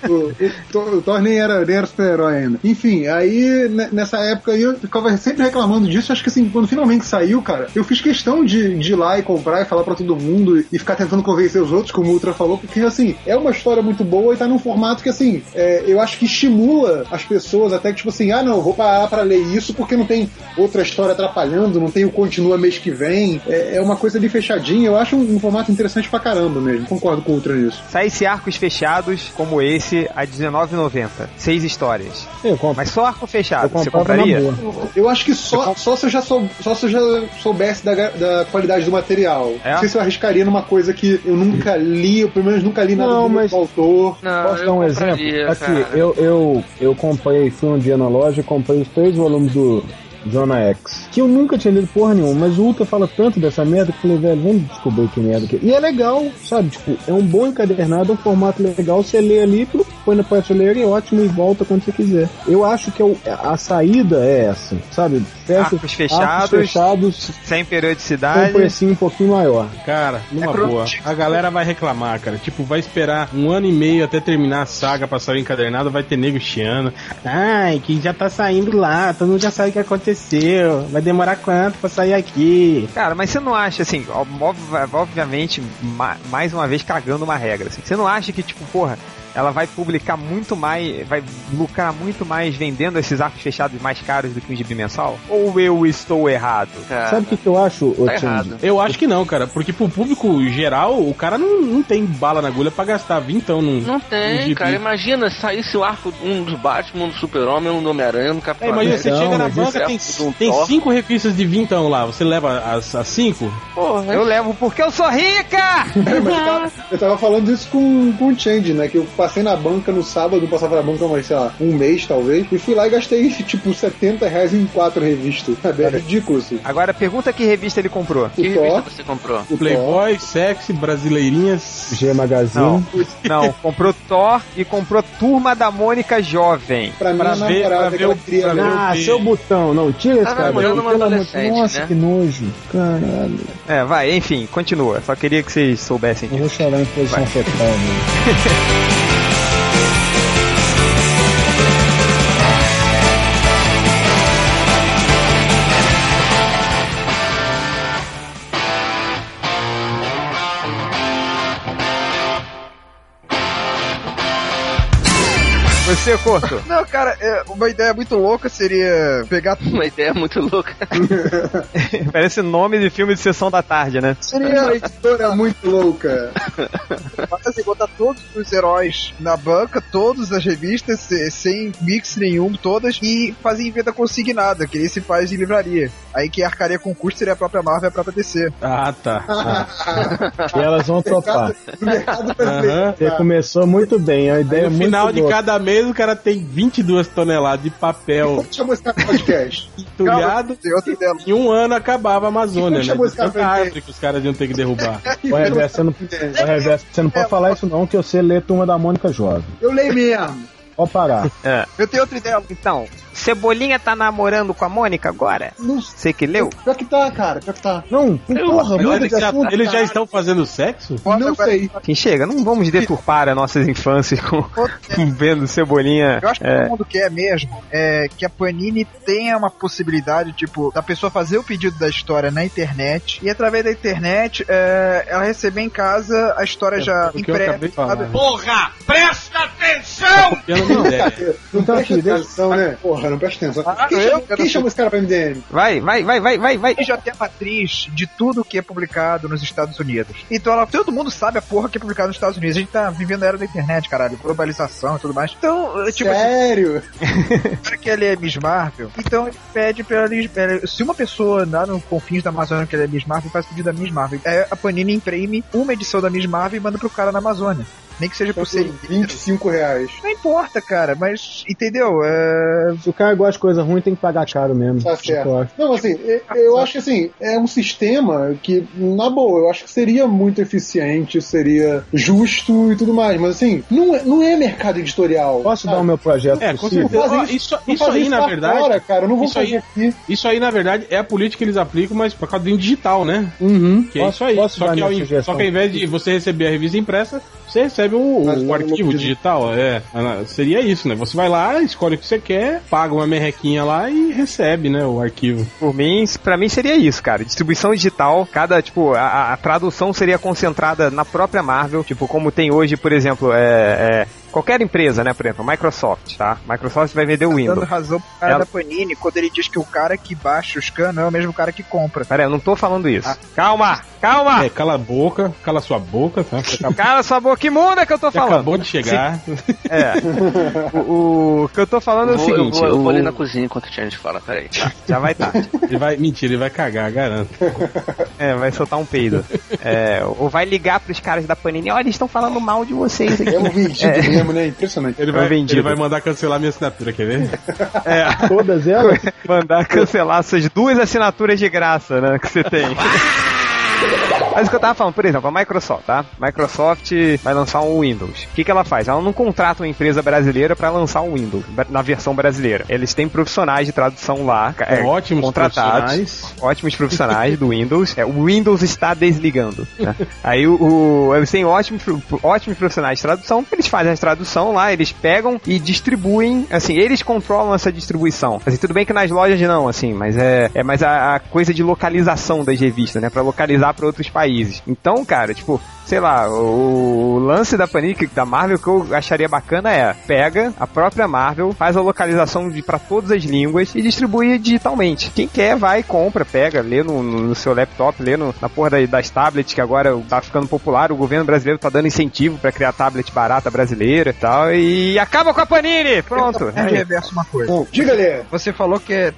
é. O, o, Thor- o Thor nem era, nem era super-herói ainda. Enfim, aí ne- nessa época aí eu ficava sempre reclamando disso. Acho que assim, quando finalmente saiu, cara, eu fiz questão de, de ir lá e comprar e falar pra todo mundo e ficar tentando convencer os outros, como o Ultra falou, porque assim, é uma história muito boa e tá num formato que assim, é, eu acho que estimula as pessoas até que, tipo assim, ah não, vou parar pra ler isso porque não tem outra história atrapalhando, não tem o continua mês que vem. É, é uma coisa ali fechadinha. Eu acho um, um formato interessante pra caramba mesmo. Concordo com o Ultra nisso. Saísse arcos fechados como esse a R$19,90. Seis histórias. Eu compro. Mas só arco Eu fechado. Você compraria? boa. Eu acho que só, só, se, eu já sou, só se eu já soubesse da, da qualidade do material. É? Não sei se eu arriscaria numa coisa que eu nunca li, ou pelo menos nunca li nada Não, do mas- autor. Não, Posso eu dar um exemplo? Aqui, cara. eu, eu, eu comprei, fui um dia na loja e comprei os três volumes do Zona X. Que eu nunca tinha lido porra nenhuma, mas o Ultra fala tanto dessa merda que eu falei, velho, vamos descobrir que merda que é. E é legal, sabe? Tipo, é um bom encadernado, é um formato legal, você lê ali, plu, põe na prateleira e é ótimo e volta quando você quiser. Eu acho que é o- a saída é essa, sabe? Fecha, Arcos fechados. arcos fechados Sem com um periodicidade. precinho um pouquinho maior. Cara, numa É boa. A galera vai reclamar, cara. Tipo, vai esperar um ano e meio até terminar a saga pra sair encadernado, vai ter nego chiando. Ai, que já tá saindo lá, todo mundo já sabe o que aconteceu. Vai demorar quanto pra sair aqui? Cara, mas você não acha, assim, ob- obviamente, ma- mais uma vez cagando uma regra, assim, você não acha que, tipo, porra, ela vai publicar muito mais, vai lucrar muito mais vendendo esses arcos fechados mais caros do que um gibi mensal? Ou eu estou errado? Cara, Sabe o que, que eu acho, ô tá errado. Eu acho que não, cara, porque pro público geral, o cara não, não tem bala na agulha pra gastar vintão num. Não num tem, gibi. cara. Imagina se saísse o arco um dos Batman, um do Super-Homem, um do Homem-Aranha, um do É, Capitão imagina, você Não, chega na banca, é tem, um tem Thor. cinco revistas de vintão lá, você leva as, as cinco? Porra, Eu levo porque eu sou rica! É, mas eu, tava, eu tava falando isso com, com o Change, né? Que eu passei na banca no sábado, passava na banca mais, sei lá, um mês talvez, e fui lá e gastei, tipo, 70 reais em quatro revistas. É ridículo isso. Agora pergunta que revista ele comprou. Que O Thor, revista você comprou? o Playboy, sexy, brasileirinhas. G Magazine. Não, não, comprou Thor e comprou Turma da Mônica Jovem. Thor, pra pra minha ver- namorada pra que ela ver o- queria pra ver ler. o- Ah, que- seu botão. Não, tira esse Ah, cara. Nossa, né? que nojo. Caralho. É, vai, enfim, continua. Só queria que vocês soubessem Eu vou disso. chorar em posição fetal. Né? Você, Corto. Não, cara, é, uma ideia muito louca seria pegar Uma ideia muito louca. Parece nome de filme de sessão da tarde, né? seria Uma editora muito louca. fazer, botar todos os heróis na banca, todas as revistas, se- sem mix nenhum, todas, e fazer em venda consignada, que nem se faz em livraria. Aí quem arcaria com o custo seria a própria Marvel e a própria DC. Ah, tá. E elas vão topar. Mercado brasileiro. Você começou muito bem. A Aí ideia é no muito final de boa. cada mês o cara tem 22 toneladas de papel Como chamou esse cara no podcast? entulhado. Ideia. Em um ano acabava a Amazônia, né? chamou De esse cara tanta árvore que os caras iam ter que derrubar. Ô, Reverso, você não, Reverso, você não pode falar isso não, que você lê Turma da Mônica Jovem. Eu leio mesmo. Pode parar. Eu tenho outra ideia. Então, Cebolinha tá namorando com a Mônica agora? Não Você que leu? Pior que tá, cara. Pior que tá. Não, porra, muda Eles de já, assunto. eles já estão fazendo sexo? Não sei. Enfim, chega, não vamos deturpar as nossas infâncias com, com vendo Cebolinha. Eu acho que é, todo mundo quer mesmo é que a Panini tenha uma possibilidade, tipo, da pessoa fazer o pedido da história na internet e através da internet é, ela receber em casa a história já eu acabei de impressa. Porra, presta atenção! Não Então, presta aqui, deixa- atenção, né? Porra, não presta atenção. Ah, quem eu quero quem chamou esse cara pra MDM? Vai, vai, vai, vai, vai, vai. Já tem a matriz de tudo que é publicado nos Estados Unidos. Então ela, todo mundo sabe a porra que é publicado nos Estados Unidos. A gente tá vivendo a era da internet, caralho, globalização e tudo mais. Então, é, tipo assim, Sério? cara que ele é Miss Marvel, então ele pede pra ela- Se uma pessoa lá no confins da Amazônia que ele é Miss Marvel, faz pedido da Miss Marvel. Aí a Panini imprime uma edição da Miss Marvel e manda pro cara na Amazônia. Nem que seja por ser. 25 reais. Não importa, cara, mas entendeu? É... Se o cara gosta de coisa ruim, tem que pagar caro mesmo. Tá Eu certo. Não, assim, eu, eu acho que assim, é um sistema que, na boa, eu acho que seria muito eficiente, seria justo e tudo mais, mas assim, não é, não é mercado editorial. Posso sabe? dar o meu projeto É, com certeza. Isso, isso faz aí, na verdade. Fora, cara, eu não vou isso aí- fazer aqui. Isso aí, na verdade, é a política que eles aplicam, mas por causa do digital, né? Uhum. Que é isso aí. Posso Só dar que, minha ao, só que ao invés de você receber a revista impressa, você recebe o, Mas o arquivo digital. É, Ah, seria isso, né? Você vai lá, escolhe o que você quer, paga uma merrequinha lá e recebe, né, o arquivo. Por mim, pra mim seria isso, cara. Distribuição digital, cada, tipo, a- a, a tradução seria concentrada na própria Marvel, tipo, como tem hoje, por exemplo, é, é, qualquer empresa, né, por exemplo, Microsoft, tá? Microsoft vai vender o Dando Windows. razão pro cara Ela- da Panini quando ele diz que o cara que baixa o scan não é o mesmo cara que compra. Pera aí, eu não tô falando isso. Calma, calma! É, cala a boca, cala sua boca, tá? Cala sua boca imunda que eu tô falando. acabou de chegar. É. O, o que eu tô falando é Eu o vou, eu seguinte. vou, eu vou ali na cozinha enquanto o Tianis fala, peraí. Já vai tá. Ele vai, mentira, ele vai cagar, garanto. É, vai soltar um peido. É, ou vai ligar pros caras da Panini. Olha, eles estão falando mal de vocês aqui. É um vendido mesmo, né? Impressionante. Ele É vai, vendido. ele vai mandar cancelar minha assinatura, quer ver? É, Todas elas? mandar cancelar essas duas assinaturas de graça, né, que você tem. Mas o que eu tava falando, por exemplo, a Microsoft, tá? Microsoft vai lançar um Windows. O que, que ela faz? Ela não contrata uma empresa brasileira pra lançar um Windows na versão brasileira. Eles têm profissionais de tradução lá, é, Ótimos contratados, profissionais. ótimos profissionais do Windows. É, o Windows está desligando. né? Aí o, o- eles têm ótimos, ótimos profissionais de tradução. Eles fazem a tradução lá, eles pegam e distribuem. Assim, eles controlam essa distribuição. Assim, tudo bem que nas lojas não, assim, mas é, é mais a, a coisa de localização das revistas, né? Pra localizar para outros países. Então, cara, tipo, sei lá, o, o lance da Panini, que- da Marvel, que eu acharia bacana é, pega a própria Marvel, faz a localização de para todas as línguas e distribui digitalmente. Quem quer, vai, compra, pega, lê no, no- seu laptop, lê no- na porra da- das tablets, que agora tá ficando popular, o governo brasileiro tá dando incentivo pra criar tablet barata brasileira e tal, e acaba com a Panini! Pronto. De reverso uma coisa. Bom, diga, Lê. Você falou que é-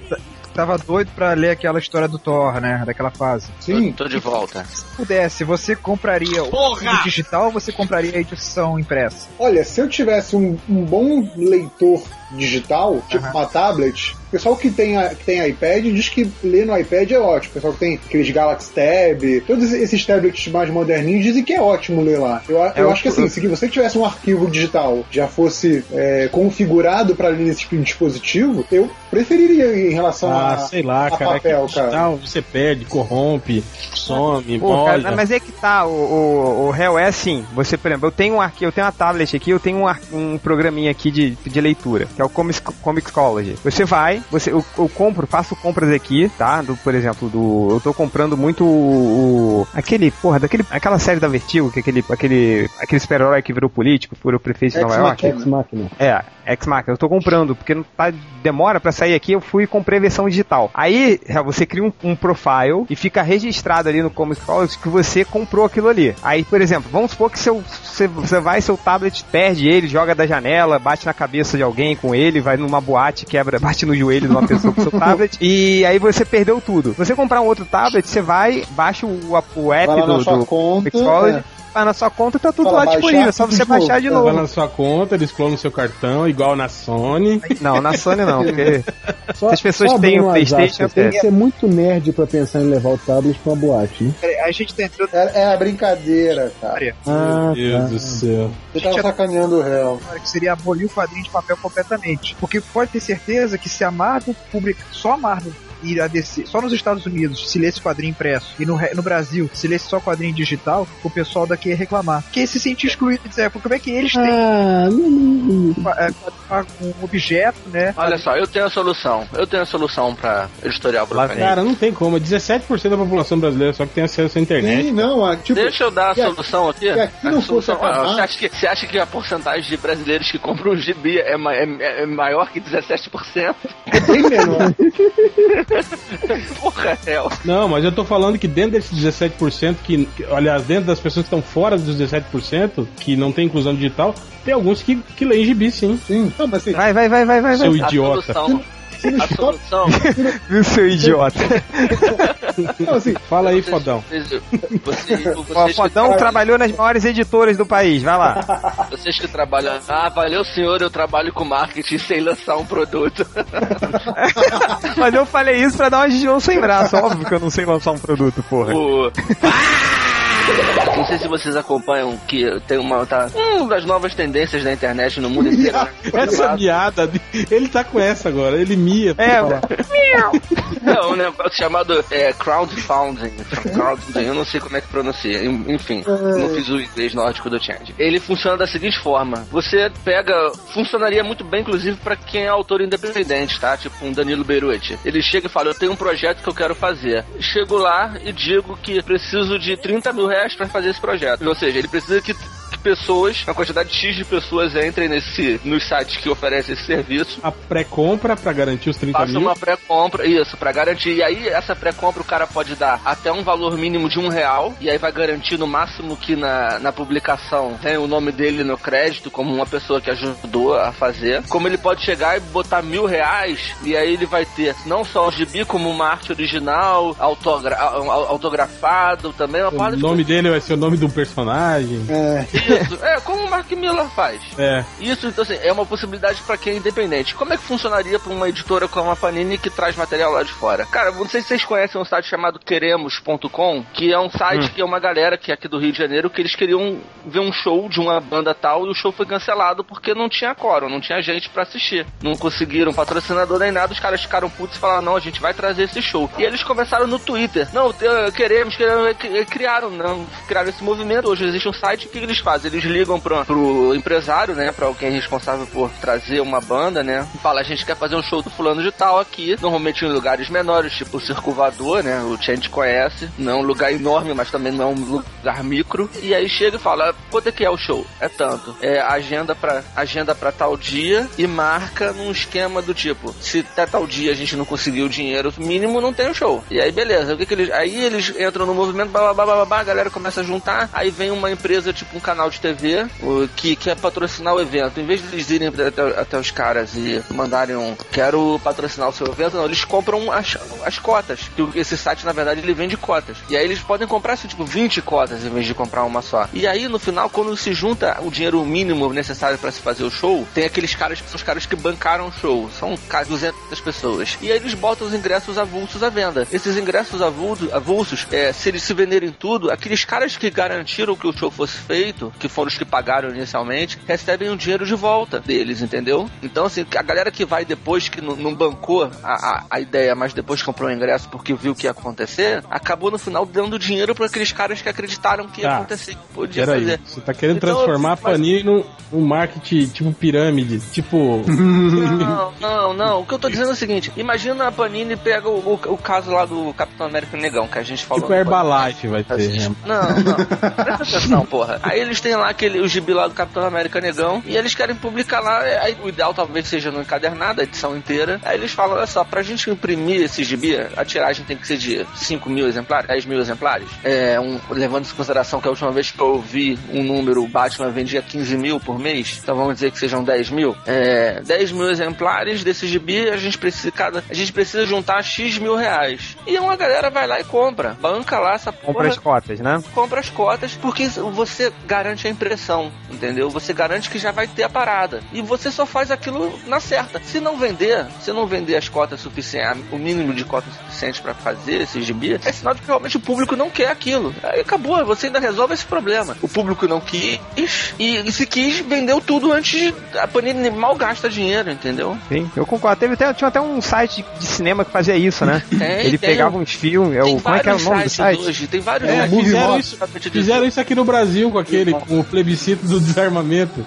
tava doido pra ler aquela história do Thor, né? Daquela fase. Sim. Tô de volta. Se pudesse, você compraria o digital ou você compraria a edição impressa? Olha, se eu tivesse um, um bom leitor digital, tipo uma tablet, pessoal que tem, a- que tem iPad diz que ler no iPad é ótimo. O pessoal que tem aqueles Galaxy Tab, todos esses tablets mais moderninhos dizem que é ótimo ler lá. Eu, a- eu eu- acho que assim, se você tivesse um arquivo digital já fosse é, configurado para ler nesse tipo de dispositivo, eu preferiria em relação Ah, a, sei lá, a cara. é que papel, cara. digital você perde, corrompe, some, Pô, cara, mas é que tá, o, o, o réu é assim, você, por exemplo, eu tenho um arquivo, eu tenho uma tablet aqui, eu tenho um, ar- um programinha aqui de, de leitura, que é o Comics, Comixology. Você vai, você, eu, eu compro, faço compras aqui, tá? Do, por exemplo, do. Eu tô comprando muito o. o- aquele, porra, daquele, aquela série da Vertigo, que é aquele, aquele, aquele super-herói que virou político, virou prefeito de Nova York. Ex Machina. É, Ex Machina. Eu tô comprando, porque não tá, demora pra sair aqui, eu fui e comprei a versão digital. Aí, você cria um, um profile e fica registrado ali no Comic College que você comprou aquilo ali. Aí, por exemplo, vamos supor que seu, você, você vai, seu tablet perde ele, joga da janela, bate na cabeça de alguém com ele, vai numa boate, quebra, bate no joelho de uma pessoa com seu tablet, e aí você perdeu tudo. Você comprar um outro tablet, você vai, baixa o, o app Vai do, sua do conta, é. vai na sua conta e tá tudo Fala, lá disponível, é só você de novo. baixar de Vai novo. na sua conta, eles clonam seu cartão, igual na Sony. Não, na Sony não, porque Só, as pessoas só têm o um PlayStation, aspas, tem é. que ser muito nerd pra pensar em levar o tablet pra uma boate, né? Peraí, A gente tá entrando É, é a brincadeira, cara. Ah, Meu Deus tá. do céu. Você tava sacaneando o réu. que seria abolir o quadrinho de papel completamente. Porque pode ter certeza que se a Marvel publica, só a Marvel ir a DC, só nos Estados Unidos, se lesse quadrinho impresso, e no, no Brasil, se lesse só quadrinho digital, o pessoal daqui ia reclamar. Porque se sentir excluído, dizer, porque como é que eles têm Ah, não. é, um objeto, né? Olha só, eu tenho a solução. Eu tenho a solução pra editorial Brucaninho. Cara, não tem como. É 17% da população brasileira só que tem acesso à internet. Sim, não, tipo, Deixa eu dar a solução aqui. se aqui A não fosse solução- acabar- você, acha que, você acha que a porcentagem de brasileiros que compram um gibi é, é- é maior que 17%? é bem menor. Porra, é. Não, mas eu tô falando que dentro desses 17%, que, que aliás, dentro das pessoas que estão fora dos 17%, que não tem inclusão digital, tem alguns que, que leem gibi, sim. Sim, não, mas assim, Vai, vai, vai, vai, vai, vai. Seu idiota. A solução Viu, seu idiota? não, assim, Fala aí, Vocês- fodão. Vocês, vocês, Ó, vocês, Fodão que, trabalhou nas maiores editoras do país, vai lá. vocês que trabalham. Ah, valeu, senhor, eu trabalho com marketing sem lançar um produto. Mas eu falei isso pra dar uma gigão sem braço. Óbvio que eu não sei lançar um produto, porra. O- Não sei se vocês acompanham que tem uma. Tá, uma das novas tendências da internet no mundo inteiro. né? Essa miada, ele tá com essa agora, ele mia. É, É um negócio chamado é, crowdfunding. crowdfunding. Eu não sei como é que pronuncia. En- Enfim, não fiz o inglês nórdico do Change. Ele funciona da seguinte forma: você pega. Funcionaria muito bem, inclusive, pra quem é autor independente, tá? Tipo um Danilo Beruti. Ele chega e fala: Eu tenho um projeto que eu quero fazer. Chego lá e digo que preciso de 30 mil reais pra fazer esse projeto. Ou seja, ele precisa que pessoas, uma quantidade X de pessoas entrem nesse, nos sites que oferecem esse serviço A pré-compra pra garantir os 30 Faça mil. uma pré-compra, isso, pra garantir. E aí, essa pré-compra o cara pode dar até um valor mínimo de um real, e aí vai garantir no máximo que na, na publicação tem o nome dele no crédito, como uma pessoa que ajudou a fazer. Como ele pode chegar e botar mil reais, e aí ele vai ter não só o gibi, como uma arte original, autogra au- autografado também, uma O nome dele vai ser o nome do personagem. é, Isso, é, como o Mark Miller faz. É. Isso, então, assim, é uma possibilidade pra quem é independente. Como é que funcionaria pra uma editora como a Panini que traz material lá de fora? Cara, não sei se vocês conhecem um site chamado Queremos.com, que é um site que é uma galera que é aqui do Rio de Janeiro que eles queriam ver um show de uma banda tal e o show foi cancelado porque não tinha quórum, não tinha gente pra assistir. Não conseguiram patrocinador nem nada, os caras ficaram putos e falaram: não, a gente vai trazer esse show. E eles começaram no Twitter: não, queremos, queremos, e criaram, não, criaram esse movimento. Hoje existe um site, o que eles fazem? Eles ligam pro, pro empresário, né, pra alguém responsável por trazer uma banda, né, e fala: a gente quer fazer um show do fulano de tal aqui, normalmente em lugares menores, tipo o Circulador, né, o Change conhece, não é um lugar enorme, mas também não é um lugar micro. E aí chega e fala: quanto é que é o show? É tanto. É agenda pra, agenda pra tal dia e marca num esquema do tipo, se até tal dia a gente não conseguir o dinheiro mínimo, não tem o show. E aí, beleza. O que que eles, aí eles entram no movimento, blá, blá, blá, blá, blá, a galera começa a juntar, aí vem uma empresa, tipo um canal de TV, o- que quer patrocinar o evento. Em vez de eles irem até, até os caras e mandarem um, quero patrocinar o seu evento, não, eles compram as, as cotas. Que esse site, na verdade, ele vende cotas. E aí eles podem comprar, assim, tipo, 20 cotas em vez de comprar uma só. E aí, no final, quando se junta o dinheiro mínimo necessário para se fazer o show, tem aqueles caras que são os caras que bancaram o show. São quase 200 pessoas. E aí eles botam os ingressos avulsos à venda. Esses ingressos avulsos, avulsos é, se eles se venderem tudo, aqueles caras que garantiram que o show fosse feito, que foram os que pagaram inicialmente, recebem o dinheiro de volta deles, entendeu? Então, assim, a galera que vai depois, que não, não bancou a, a, a ideia, mas depois comprou o ingresso porque viu o que ia acontecer, acabou no final dando dinheiro para aqueles caras que acreditaram que ia Tá. acontecer, que podia Peraí, fazer. você tá querendo Então, transformar a mas- Panini num, num marketing tipo pirâmide, tipo... Não, não, não. O que eu tô dizendo é o seguinte: imagina a Panini pega o, o, o caso lá do Capitão América Negão, que a gente falou. tipo Herbalife vai ter. Né? Não, não. Presta atenção, porra. Aí eles têm lá aquele, o gibi lá do Capitão América Negão e eles querem publicar lá. Aí o ideal talvez seja no encadernado, a edição inteira. Aí eles falam: olha só, pra gente imprimir esse gibi, a tiragem tem que ser de 5 mil exemplares, 10 mil exemplares. É, um, levando em consideração que a última vez que eu vi um número, o Batman vendia 15 mil por mês, então vamos dizer que sejam 10 mil. É, 10 mil exemplares desse gibi, a gente precisa, cada, a gente precisa juntar X mil reais. E uma galera vai lá e compra. Banca lá essa Compra porra as cotas, né? compra as cotas porque você garante a impressão, entendeu? Você garante que já vai ter a parada. E você só faz aquilo na certa. Se não vender, se não vender as cotas suficientes, o mínimo de cotas suficientes para fazer esse gibi, é sinal de que realmente o público não quer aquilo. Aí acabou, você ainda resolve esse problema. O público não quis e, e se quis, vendeu tudo antes de. A Panini mal gasta dinheiro, entendeu? Sim, eu concordo. Teve até, tinha até um site de, cinema que fazia isso, né? Tem, Ele tem pegava uns filmes. É o, Tem como é que era o vários nome do sites site? hoje, tem vários É, sites fizeram isso, fizeram isso aqui no Brasil com aquele, com o plebiscito do desarmamento.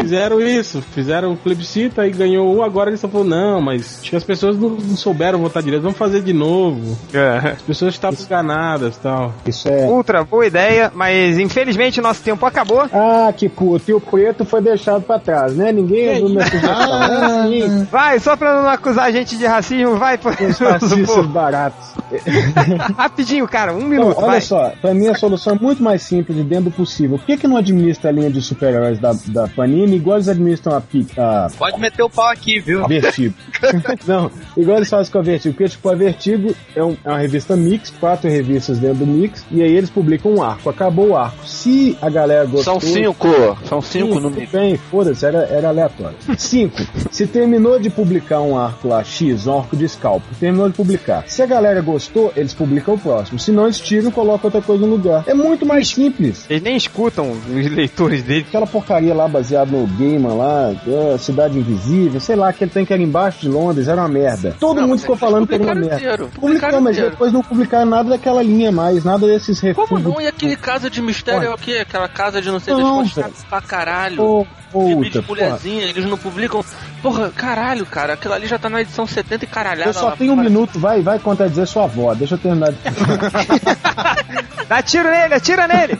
fizeram isso, fizeram o plebiscito e ganhou um, agora eles estão falando, não, mas acho que as pessoas não, não souberam votar direito, vamos fazer de novo. É. As pessoas estavam enganadas e tal. Isso é. Ultra, boa ideia, mas infelizmente nosso tempo acabou. Ah, que puto. E o preto foi deixado pra trás, né? Ninguém ouviu minha sugestão. Vai, só pra não acusar a gente de racismo, vai, pô. os fascistas baratos. Rapidinho, cara, um Então, minuto, olha vai. só, pra mim a solução é muito mais simples e dentro do possível. Por que, que não administra a linha de super-heróis da, da Panini igual eles administram a, Pi- a Pode meter o pau aqui, viu? Vertigo? não, igual eles fazem com a Vertigo. Porque, tipo, a Vertigo é, um- é uma revista mix, quatro revistas dentro do mix, e aí eles publicam um arco. Acabou o arco. Se a galera gostou... São cinco, são cinco no mínimo. bem, foda-se, era, era aleatório. Cinco, se terminou de publicar um arco lá, X, um arco de scalp, terminou de publicar. Se a galera gostou, eles publicam o próximo. Se não, eles tiram e colocam outra coisa no lugar. É muito mais simples. Eles nem escutam os leitores dele. Aquela porcaria lá baseada no Gaiman lá, é, Cidade Invisível, sei lá, aquele trem que era embaixo de Londres, era uma merda. Todo Não, mundo ficou falando que era uma merda. inteiro, publicaram mas inteiro. depois não publicaram nada daquela linha mais, nada desses Como refúgios. não? E aquele casa de mistério é o quê? Aquela casa de não sei das Não, quantas velho. pra caralho. Gibi puta, de porra. mulherzinha, eles não publicam. Porra, caralho, cara, aquilo ali já tá na edição 70 e caralhada. Eu só lá tenho um minuto, vai, vai contradizer sua avó. Deixa eu terminar de Dá tiro nele, atira nele.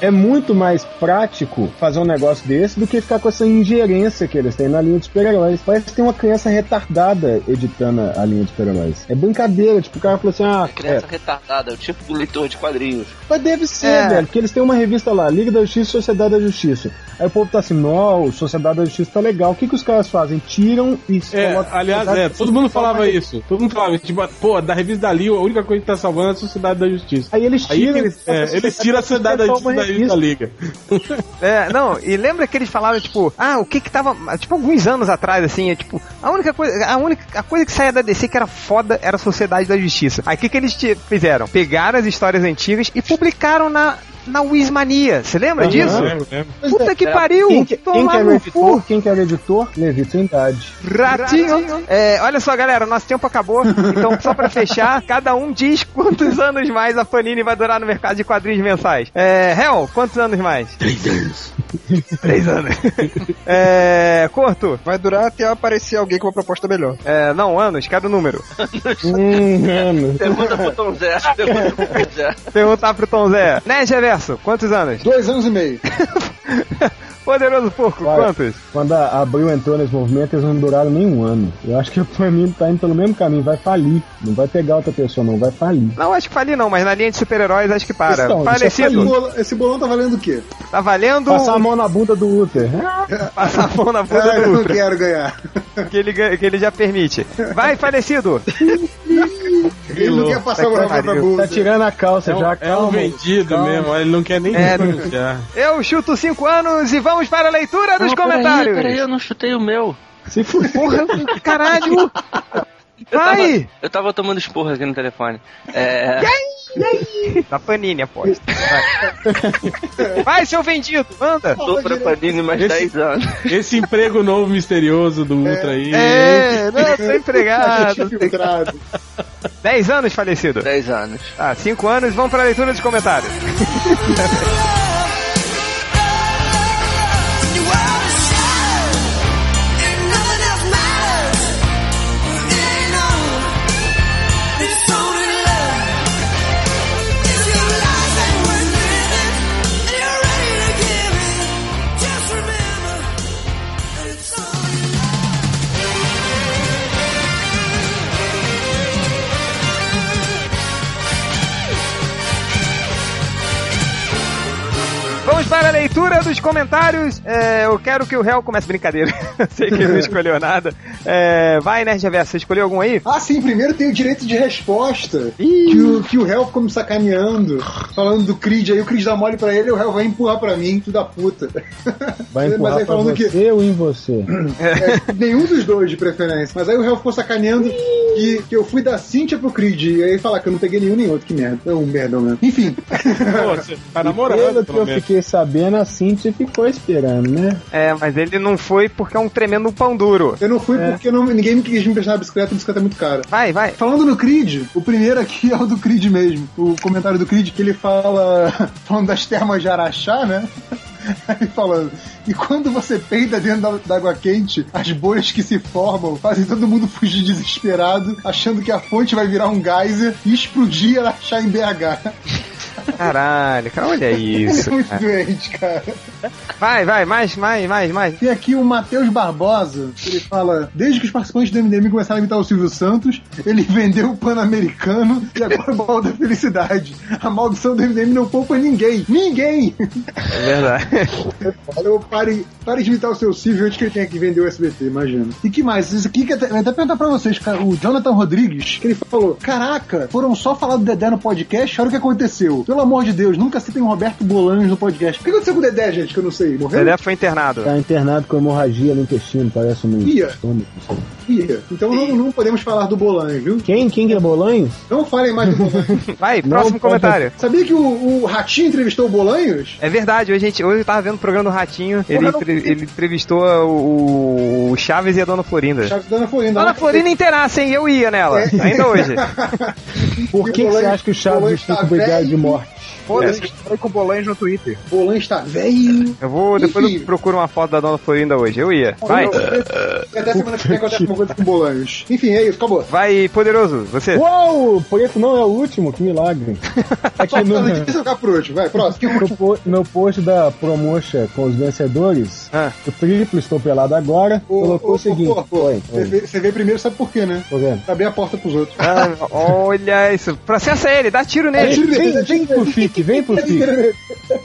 É muito mais prático fazer um negócio desse do que ficar com essa ingerência que eles têm na linha de super-heróis. Parece que tem uma criança retardada editando a linha de super-heróis. É brincadeira, tipo, o cara falou assim, ah, é, Criança retardada, é o tipo do leitor de quadrinhos. mas deve ser, É. velho, porque eles têm uma revista lá, Liga da Justiça e Sociedade da Justiça. Aí o povo tá assim, não, Sociedade da Justiça tá legal. O que que os caras fazem? Tiram e É, colocam- aliás, é, todo mundo falava isso. Todo mundo falava isso. Tipo, pô, da revista da Liga, a única coisa que tá salvando é a Sociedade da Justiça. Aí eles Aí tiram. que eles, é, eles tiram a Sociedade da Justiça da revista da Liga. É, não, e lembra que eles falaram, tipo, ah, o que que tava, tipo, alguns anos atrás, assim, é, tipo, a única coisa, a única a coisa que saía da DC que era foda era a Sociedade da Justiça. Aí o que que eles fizeram? Pegaram as histórias antigas e publicaram na, na Wismania. Você lembra disso? Lembro, lembro. Puta é. que pariu! Quem que, quem que Tomar era o editor? cu! Quem que era o editor? Levi Trindade. Ratinho. É, olha só, galera, nosso tempo acabou. Então, só pra fechar, cada um diz quantos anos mais a Panini vai durar no mercado de quadrinhos mensais. É, Hel, quantos anos mais? Três anos. Três anos. É, Corto? Vai durar até aparecer alguém com uma proposta melhor. É, não, anos, cada número. Hum, mano. Pergunta pro Tom Zé. Pergunta pro Tom Zé. Perguntar pro Tom Zé. Né, Geraldo? Verso, quantos anos? Dois anos e meio. Poderoso Porco, Vai. quantos? Quando a Abril entrou nesse movimento, eles não duraram nem um ano. Eu acho que o Panini tá indo pelo mesmo caminho, vai falir. Não vai pegar outra pessoa, não, vai falir. Não, acho que fali não, mas na linha de super-heróis acho que para. Então, Esse, Falecido, bolão, esse bolão tá valendo o quê? tá valendo Passar a mão na bunda do Uther. passar a mão na bunda Ah, eu do não Ultra, quero ganhar. que ele, que ele já permite. Vai, Falecido! Ele não quer passar a mão na própria Tá bunda. tirando a calça É um, já, é um calma. vendido calma. mesmo, ele não quer nem É, denunciar. Eu chuto 5 anos e vamos para a leitura dos Não, comentários. Peraí, peraí, eu não chutei o meu. Se for Porra, caralho! Vai! Eu tava tomando esporra aqui no telefone. É. Da Panini, aposto. Vai. Vai, seu vendido, manda! Tô pra Panini mais Esse- 10 anos. Esse emprego novo misterioso do Ultra aí. É, não, tô empregado. filtrado. 10 anos falecido. 10 anos. Ah, 5 anos, vamos para a leitura dos comentários. leitura dos comentários. É, eu quero que o réu comece brincadeira. Eu Sei que ele não escolheu nada. É, vai, Nerd Reverso, você escolheu algum aí? Ah, sim, primeiro tem o direito de resposta. Ih. Que o, que o réu ficou me sacaneando, falando do Creed. Aí o Creed dá mole pra ele e o réu vai empurrar pra mim, filho da puta. Vai Mas empurrar aí pra falando você que ou em você? é, nenhum dos dois de preferência. Mas aí o réu ficou sacaneando que, que eu fui da Cynthia pro Creed. E aí falar que eu não peguei nenhum nem outro. Que merda. É um merdão mesmo. Enfim. Pô, você tá namorando, Pelo que eu fiquei sabendo, a Cintia ficou esperando, né? É, mas ele não foi porque é um tremendo pão duro. Eu não fui É. porque não, ninguém me quis me emprestar a bicicleta, a bicicleta é muito cara. Vai, vai. Falando no Creed, o primeiro aqui é o do Creed mesmo. O comentário do Creed, que ele fala. falando das termas de Araxá, né? Aí falando. E quando você peida dentro da, da água quente, as bolhas que se formam fazem todo mundo fugir desesperado, achando que a fonte vai virar um geyser e explodir Araxá em BH. Caralho, cara, olha Ele é isso. muito cara. doente, cara. Vai, vai, mais, mais, mais, mais. Tem aqui o Matheus Barbosa, que ele fala: desde que os participantes do MDM começaram a imitar o Silvio Santos, ele vendeu o Pan-Americano e agora o Baú da Felicidade. A maldição do MDM não poupa ninguém. Ninguém! É verdade. Eu pare, pare de imitar o seu Silvio antes que ele tenha que vender o SBT, imagina. E que mais? Isso aqui que até, até perguntar pra vocês, cara, o Jonathan Rodrigues, que ele falou: Caraca, foram só falar do Dedé no podcast, olha o que aconteceu. Pelo amor de Deus, nunca citem o Roberto Bolanhos no podcast. O que aconteceu com o Dedé, gente, que eu não sei? Morreu? Dedé foi internado. Tá internado com hemorragia no intestino, parece um Ia. estômago, não. Ih, Então não, não podemos falar do Bolanhos, viu? Quem? Quem que é Bolanhos? Não falem mais do Bolanhos. Vai, Não próximo pode- comentário. Sabia que o, o Ratinho entrevistou o Bolanhos? É verdade, hoje, a gente, hoje eu tava vendo o programa do Ratinho, ele, não entre- ele entrevistou o, o Chaves e a Dona Florinda. Chaves da Ana Florinda. Dona Florinda inteirasse, hein? Eu ia nela, ainda hoje. Por que, que você acha que o Chaves Bolanhos fica tá obrigado de morte? Foda-se, com o Bolanhos no Twitter. Bolanhos tá velho. Eu vou, depois Enfim. eu procuro uma foto da Dona Florinda hoje, eu ia. Vai, Até semana que vem acontece alguma coisa com Bolanhos. Enfim, é isso, acabou. vai, poderoso, você. Uou! O preto não é o último, que milagre. Aqui no, Não, deixa eu ficar por último, vai, próximo. no, po- no post da Promocha com os vencedores, Ah. o triplo estou pelado agora, colocou o seguinte. pô, pô, Oi, Você vê- primeiro, sabe por quê, né? tô vendo. Pra abrir a porta pros outros. Ah, olha isso. Processa ele, dá tiro nele. Vem, vem, vem pro vem pro FIC.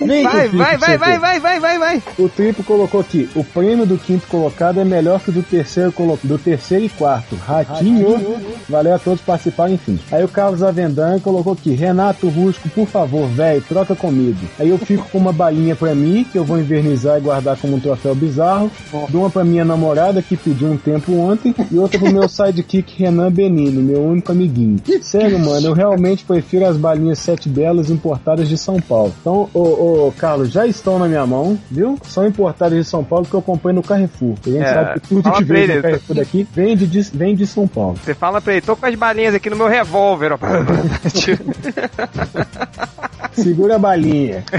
Vem pro Vai, FIC, vai, vai, vai, vai, vai, vai, vai. O triplo colocou aqui: o prêmio do quinto colocado é melhor que o do terceiro, colo- do terceiro e quarto. Ratinho. Valeu a todos participarem, enfim. Aí o Carlos Avendan colocou aqui: Renato Rusco, por favor, velho, troca comigo. Aí eu fico com uma balinha pra mim, que eu vou invernizar e guardar como um troféu bizarro. Dou uma pra minha namorada, que pediu um tempo ontem. E outra pro meu sidekick Renan Benino, meu único amiguinho. Sério, mano, eu realmente prefiro as balinhas sete belas importadas de São Paulo. Então, ô, ô, Carlos, já estão na minha mão, viu? São importadas de São Paulo que eu comprei no Carrefour. A gente É, sabe que tudo que ele, do Carrefour daqui vem de, de- vem de São Paulo. Você fala pra ele, tô com as balinhas aqui no meu revólver, ó. Segura a balinha.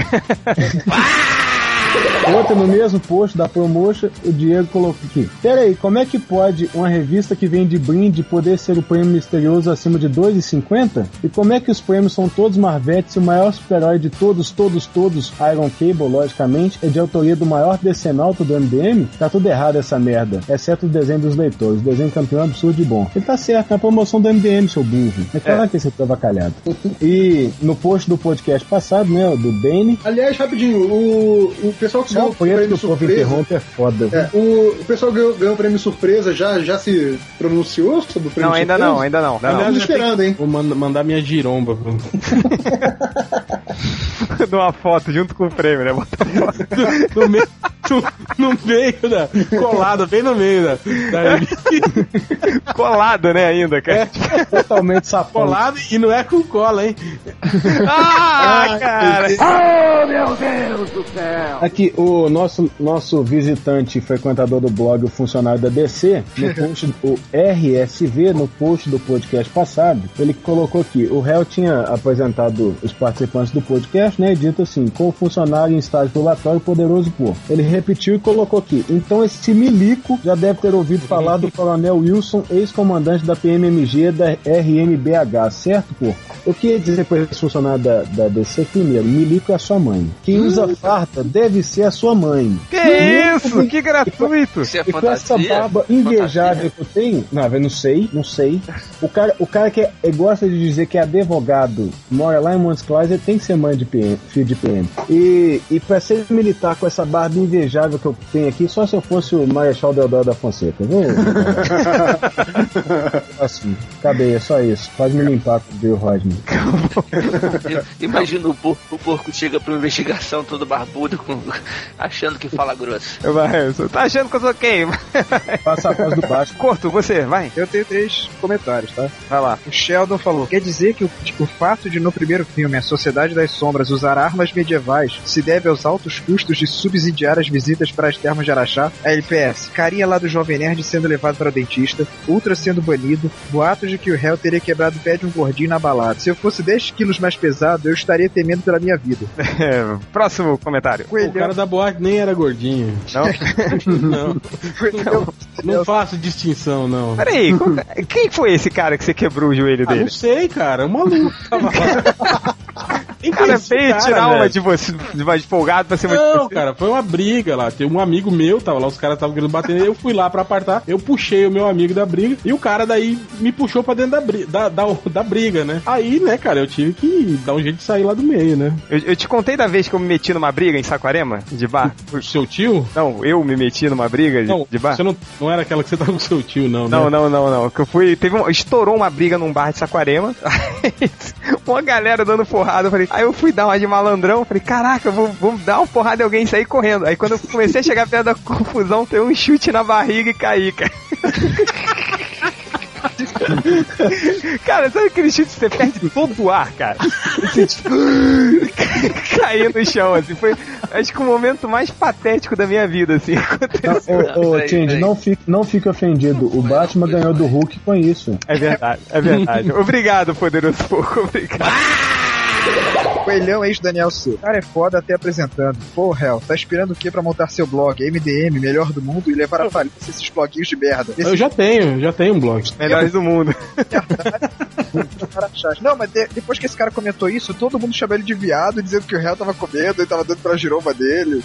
Outra no mesmo post da Promotion, o Diego colocou aqui. Pera aí, como é que pode uma revista que vem de brinde poder ser o prêmio misterioso acima de 2,50? E como é que os prêmios são todos Marvete e o maior super-herói de todos, todos, todos, Iron Cable, logicamente, é de autoria do maior decenalto do MDM? Tá tudo errado essa merda, exceto o desenho dos leitores. O desenho campeão é absurdo e bom. Ele tá certo, na promoção do MDM, seu burro. É claro que esse é avacalhado. E no post do podcast passado, né, do Bane, Aliás, rapidinho, o, o pessoal que ganhou Não, o foi que prêmio o surpresa. interrompe é foda. É, o, o pessoal que ganhou, ganhou o prêmio surpresa já, já se pronunciou sobre o prêmio Não, ainda surpresa? não, ainda não. Ainda Estamos Aliás, eu esperando, hein? Vou manda- mandar minha giromba. não. Dou uma foto junto com o prêmio, né? Bota a foto. no, meio, no, no meio da. Colado, bem no meio da. da Colado, né, ainda, cara. Totalmente sapão. colado e não é com cola, hein? Ah, cara! Aqui, o nosso, nosso visitante e frequentador do blog, o funcionário da DC, no post, o RSV, no post do podcast passado, ele colocou aqui, o réu tinha apresentado os participantes do podcast, né, e dito assim, com o funcionário em estágio probatório poderoso por. Ele repetiu e colocou aqui, então esse milico já deve ter ouvido falar do coronel Wilson, ex-comandante da PMMG da RMBH, certo, pô? Eu queria dizer para esse funcionário da, da DC, primeiro, milico é a sua mãe. Quem usa farta deve ser a sua mãe. Que isso? Que gratuito! Isso é E com essa fantasia. barba invejável que eu tenho, não, eu não sei, não sei. O cara, o cara que é, é- gosta de dizer que é advogado, mora lá em Montes Claros, ele tem que ser mãe de PM, filho de PM. E, e pra ser militar com essa barba invejável que eu tenho aqui, só se eu fosse o Marechal Deodoro da Fonseca, viu? assim, acabei, é só isso. Pode me limpar com o Bill Rodman. Imagina o porco, o porco chega pra uma investigação todo barbudo, com- achando que fala grosso. Vai, tá achando que eu sou quem? Passa a voz do baixo. Corto, você, vai. Eu tenho três comentários, tá? Vai lá. O Sheldon falou: quer dizer que o, o fato de no primeiro filme a Sociedade das Sombras usar armas medievais se deve aos altos custos de subsidiar as visitas para as termas de Araxá? A LPS, carinha lá do Jovem Nerd sendo levado para o dentista, Ultra sendo banido, boatos de que o réu teria quebrado o pé de um gordinho na balada. Se eu fosse 10 quilos mais pesado, eu estaria temendo pela minha vida. É, próximo comentário. O cara da boate nem era gordinho. Não? Não, não faço distinção, não. Peraí, quem foi esse cara que você quebrou o joelho Ah, dele? não sei, cara. O maluco tava lá. Quem O cara veio cara, tirar uma velho? de você, de mais folgado pra cima de Não, cara, foi uma briga lá. Tem um amigo meu, tava lá, os caras estavam querendo bater nele. Eu fui lá pra apartar, eu puxei o meu amigo da briga e o cara daí me puxou pra dentro da, bri da, da, da briga, né? Aí, né, cara, eu tive que dar um jeito de sair lá do meio, né? Eu, eu te contei da vez que eu me meti numa briga em Saquarema, de bar? O seu tio? Não, eu me meti numa briga de, Não, de bar? você não, não era aquela que você tava com o seu tio, não, né? Não, não, não, não. Que eu fui. Teve um, estourou uma briga num bar de Saquarema. Uma galera dando porrada. Eu falei, aí eu fui dar uma de malandrão. Falei, caraca, vou, vou dar uma porrada em alguém e sair correndo. Aí quando eu comecei a chegar perto da confusão, tem um chute na barriga e caí, cara. Cara, sabe aquele chute que você perde todo o ar, cara? Você, tipo, cair no chão, assim. Foi, acho que o momento mais patético da minha vida, assim. aconteceu. Ô, ô, peraí. não fique, não fique ofendido. O Batman ganhou do Hulk com isso. É verdade, é verdade. Obrigado, poderoso pouco, obrigado. Coelhão ex-Daniel C. Cara é foda até apresentando. Pô, Hell, tá esperando o que pra montar seu blog? MDM, melhor do mundo, e levar a falência esses bloguinhos de merda. Esse Eu já tenho, já tenho um blog. Melhores do mundo. cara chato. Não, mas de- depois que esse cara comentou isso, todo mundo chamou ele de viado, dizendo que o Hell tava comendo e tava dando pra giromba dele.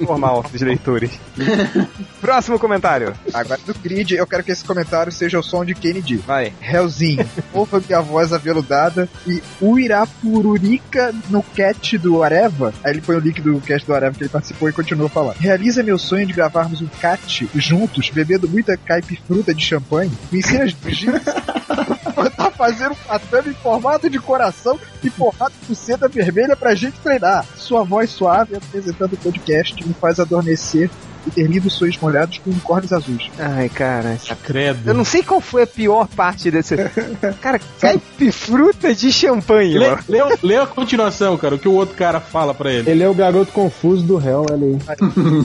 Normal dos leitores. Próximo comentário. Agora, do grid, eu quero que esse comentário seja o som de Kennedy. Vai. Hellzinho, ouva minha voz aveludada e Uirapururica no cat do Areva. Aí ele põe o link do cast do Areva que ele participou e continua falando. Realiza meu sonho de gravarmos um cat juntos, bebendo muita caipifruta de champanhe. Me ensina as fazendo um tatame em formato de coração e porrada de seda vermelha pra gente treinar. Sua voz suave apresentando o podcast me faz adormecer e ter lido sonhos molhados com unicórnios azuis. Ai, cara. Credo. Eu não sei qual foi a pior parte desse. Cara, caipifruta de champanhe, Lê, mano. lê, lê a continuação, cara, o que o outro cara fala pra ele. Ele é o garoto confuso do réu, olha aí.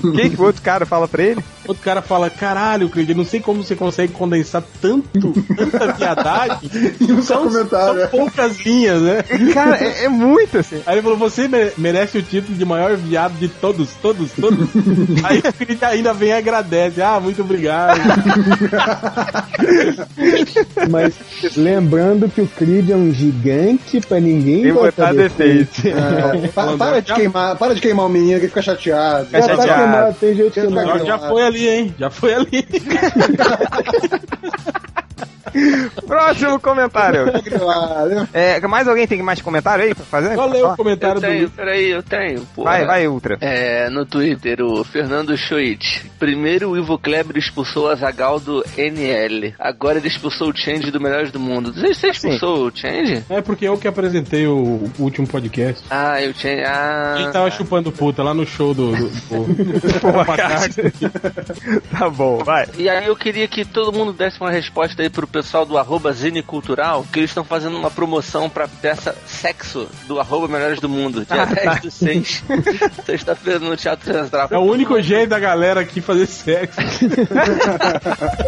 O que, que o outro cara fala pra ele? Outro cara fala, caralho, Creed, eu não sei como você consegue condensar tanto, tanta viadagem E um só comentário. tão poucas linhas, né? Cara, é, é muito assim. Aí ele falou, você mere- merece o título de maior viado de todos, todos, todos. Aí Creed ainda vem e agradece. Ah, muito obrigado. Mas lembrando que o Creed é um gigante pra ninguém Tem botar botar defeito. É, pa- para, de queimar, para de queimar o menino que fica chateado. Fica tá chateado. queimado, tem jeito que não. já foi ali, hein? Já foi ali. Próximo comentário. É, mais alguém tem mais comentário aí pra fazer? É o comentário Eu do tenho, Luiz? peraí, eu tenho. porra. Vai, vai, Ultra. É, no Twitter, o Fernando Schoit. Primeiro o Ivo Kleber expulsou a Zagal do NL. Agora ele expulsou o Change do Melhores do Mundo. Você, expulsou o Change? É porque eu que apresentei o, o último podcast. Ah, eu Change. Ah. Ele tava chupando puta lá no show do. do, do- cara. tá bom, vai. E aí eu queria que todo mundo desse uma resposta aí pro pessoal do arroba Zine Cultural, que eles estão fazendo uma promoção pra peça Sexo do arroba Melhores do Mundo, dia 10 do 6, sexta-feira no Teatro Central. É o único jeito da galera aqui fazer sexo.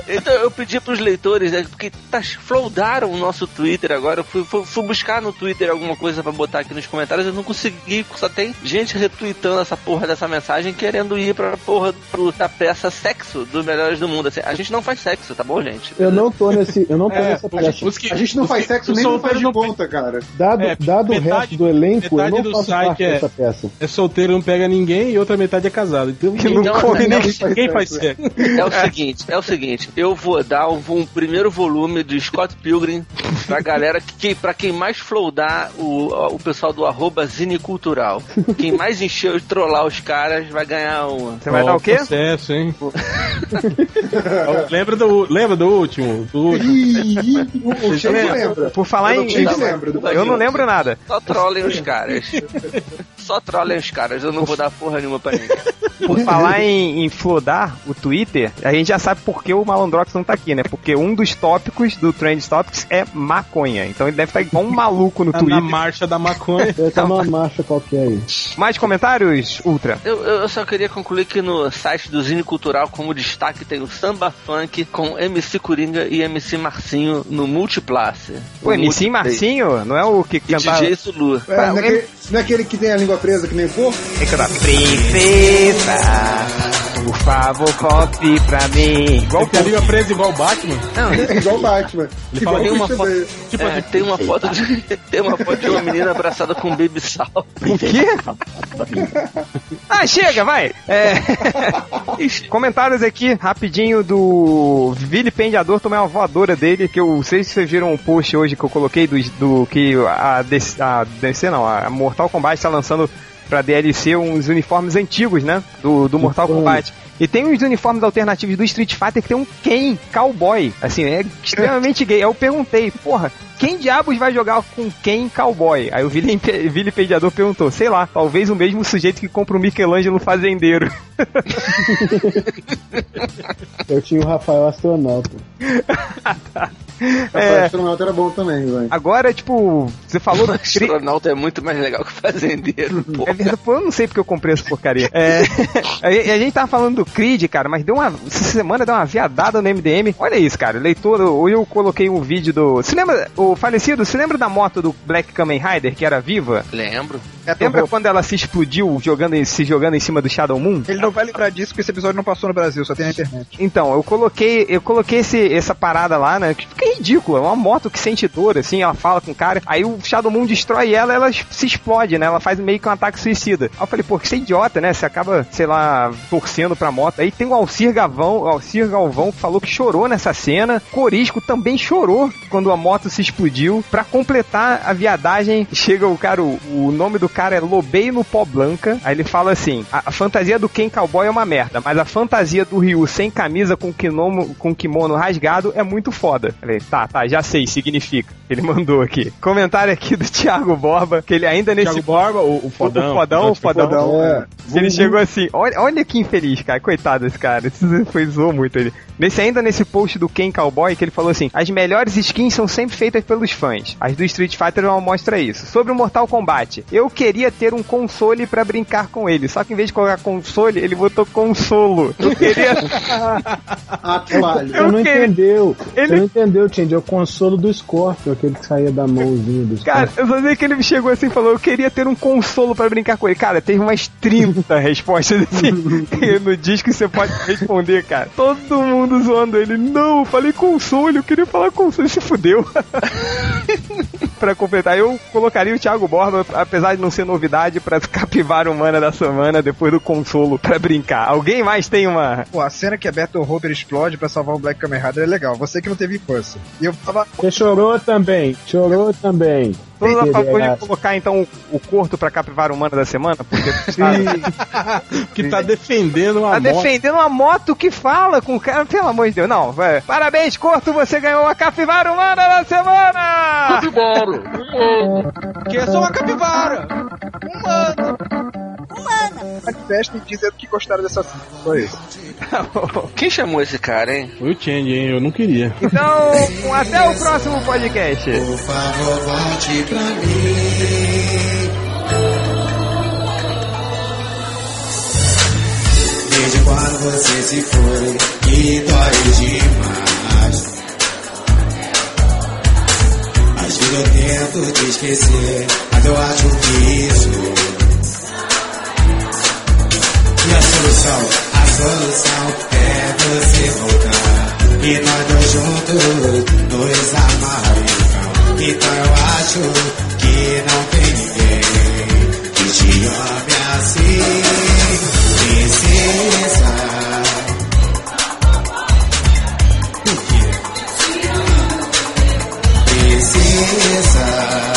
Então eu pedi pros leitores, né, porque tá, flowdaram o nosso Twitter agora. Eu fui, fui, fui buscar no Twitter alguma coisa pra botar aqui nos comentários. Eu não consegui, só tem gente retweetando essa porra dessa mensagem querendo ir pra porra pro, da peça Sexo do Melhores do Mundo. Assim, a gente não faz sexo, tá bom, gente? Eu não tô nesse. Eu não tô É, os que- A gente não faz que- sexo nem não faz de não conta, cara. Dado, É, dado o metade- resto do elenco, eu não do faço parte é- dessa peça. É solteiro, não pega ninguém e outra metade é casado. Então, Que não come não, nem. ninguém faz sexo. É o seguinte, é o seguinte, eu vou dar um, um primeiro volume de Scott Pilgrim pra galera que, pra quem mais flowdar o, o pessoal do arroba Zine Cultural. Quem mais encher e trollar os caras vai ganhar uma. Você vai Ó, dar o quê? Processo, hein? Lembra, do, lembra do último? Do último. O lembra. Por falar O em. Lembra. Eu não lembro nada. Só trolem os caras. Só trolem os caras, eu não vou dar porra nenhuma pra ninguém. Por falar em, em flodar o Twitter, a gente já sabe por que o Malandrox não tá aqui, né? Porque um dos tópicos do Trend Topics é maconha. Então ele deve estar igual um maluco no Tá na Twitter. marcha da maconha. Deve ter uma marcha qualquer aí. Mais comentários, Ultra? Eu, eu só queria concluir que no site do Zine Cultural, como destaque, tem o Samba Funk com MC Coringa e MC Marcinho no Multiplace. Pô, MC Marcinho, não é o que cantava... DJ Sulu. É, não, é aquele, não é aquele que tem a língua presa que nem porco? Tem que cantar Princesa, por favor, volte pra mim. Igual Tem a língua presa igual o Batman. Igual o Batman. Ele Igual Tem o uma, foto. Tipo é, assim, tem uma foto de tem uma foto de uma menina abraçada com um baby sal. O quê? ah, chega, vai! É... Comentários aqui, rapidinho, do vilipendiador, tomei uma voadora dele, que eu não sei se vocês viram um post hoje que eu coloquei do, do que a DC, a DC não, a Mortal Kombat está lançando pra DLC uns uniformes antigos, né? Do, do Mortal Uniforme. Kombat. E tem uns uniformes alternativos do Street Fighter que tem um Ken cowboy. Assim, é extremamente gay. Aí eu perguntei, porra, quem diabos vai jogar com Ken cowboy? Aí o Vili- vilipendiador perguntou, sei lá, talvez o mesmo sujeito que compra o Michelangelo fazendeiro. Eu tinha o Rafael Astronauta. Rafael É, Astronauta era bom também, velho. agora, tipo, você falou do Astronauta é muito mais legal que fazendeiro. pô. É verdade, pô, eu não sei porque eu comprei essa porcaria. É, a, a gente tava falando do Creed, cara, mas deu uma. Essa semana deu uma viadada no MDM. Olha isso, cara. Leitor, hoje eu coloquei um vídeo do. Você lembra, o falecido, você lembra da moto do Black Kamen Rider, que era viva? Lembro. É, Lembra quando ela se explodiu jogando, em- se jogando em cima do Shadow Moon? Ele não vai lembrar disso porque esse episódio não passou no Brasil, só tem na internet. Então, eu coloquei, eu coloquei esse, essa parada lá, né? Que fica ridículo. É uma moto que sente dor, assim, ela fala com o cara. Aí o Shadow Moon destrói ela, ela se explode, né? Ela faz meio que um ataque suicida. Aí eu falei, pô, que você é idiota, né? Você acaba, sei lá, torcendo pra moto. Aí tem o Alcir Galvão, o Alcir Galvão que falou que chorou nessa cena. Corisco também chorou quando a moto se explodiu. Pra completar a viadagem, chega o cara, o, o nome do cara é Lobei no Pó Blanca. Aí ele fala assim: a, a fantasia do Ken Cowboy é uma merda, mas a fantasia do Ryu sem camisa com kimono, com kimono rasgado é muito foda. Falei, tá, tá, já sei, significa. Ele mandou aqui. Comentário aqui do Thiago Borba, que ele ainda nesse. Thiago Borba, o, o fodão. O fodão, o fodão. Fodão, é. Ele chegou assim, olha, olha que infeliz, cara. Coitado desse cara. Isso foi zoou muito ele. Nesse, ainda nesse post do Ken Cowboy, que ele falou assim: as melhores skins são sempre feitas pelos fãs. As do Street Fighter não mostra isso. Sobre o Mortal Kombat, eu queria ter um console pra brincar com ele. Só que em vez de colocar console, ele botou consolo. Eu queria. Ah, não Eu queria- entendeu. Ele- Você não entendeu, Tindy. É o consolo do Scorpion, aquele que saía da mãozinha do Cara, eu só sei que ele me chegou assim e falou: Eu queria ter um consolo pra brincar com ele. Cara, teve umas 30 respostas assim no disco que você pode responder, cara. Todo mundo zoando ele. Não, eu falei console, eu queria falar console. Se fudeu. pra completar, eu colocaria o Thiago Borba, apesar de não ser novidade, pra capivara humana da semana depois do consolo pra brincar. Alguém mais tem uma. Pô, a cena que a Battle Rover explode pra salvar o Black Kamen Rider é legal. Você que não teve infância. E eu tava. Você chorou também. Chorou também. Todos a favor de colocar então o, o corto pra capivara humana da semana? Porque tá, Que tá defendendo uma tá moto. defendendo uma moto que fala com o cara. Pelo amor de Deus, não. vai. Parabéns, corto, você ganhou a capivara humana da semana! Que é só uma capivara! Manifestem dizendo que gostaram dessa cena. Só isso. Quem chamou esse cara, hein? Foi o Change, hein? Eu não queria. Então, até o próximo podcast. Por favor, volte pra mim. Desde quando você se foi, que dói demais. Eu tento te esquecer, mas eu acho que isso. E a solução, a solução é você voltar. E nós dois juntos amarrar então. Então eu acho que não tem ninguém que te ame assim. Princesa. Princesa,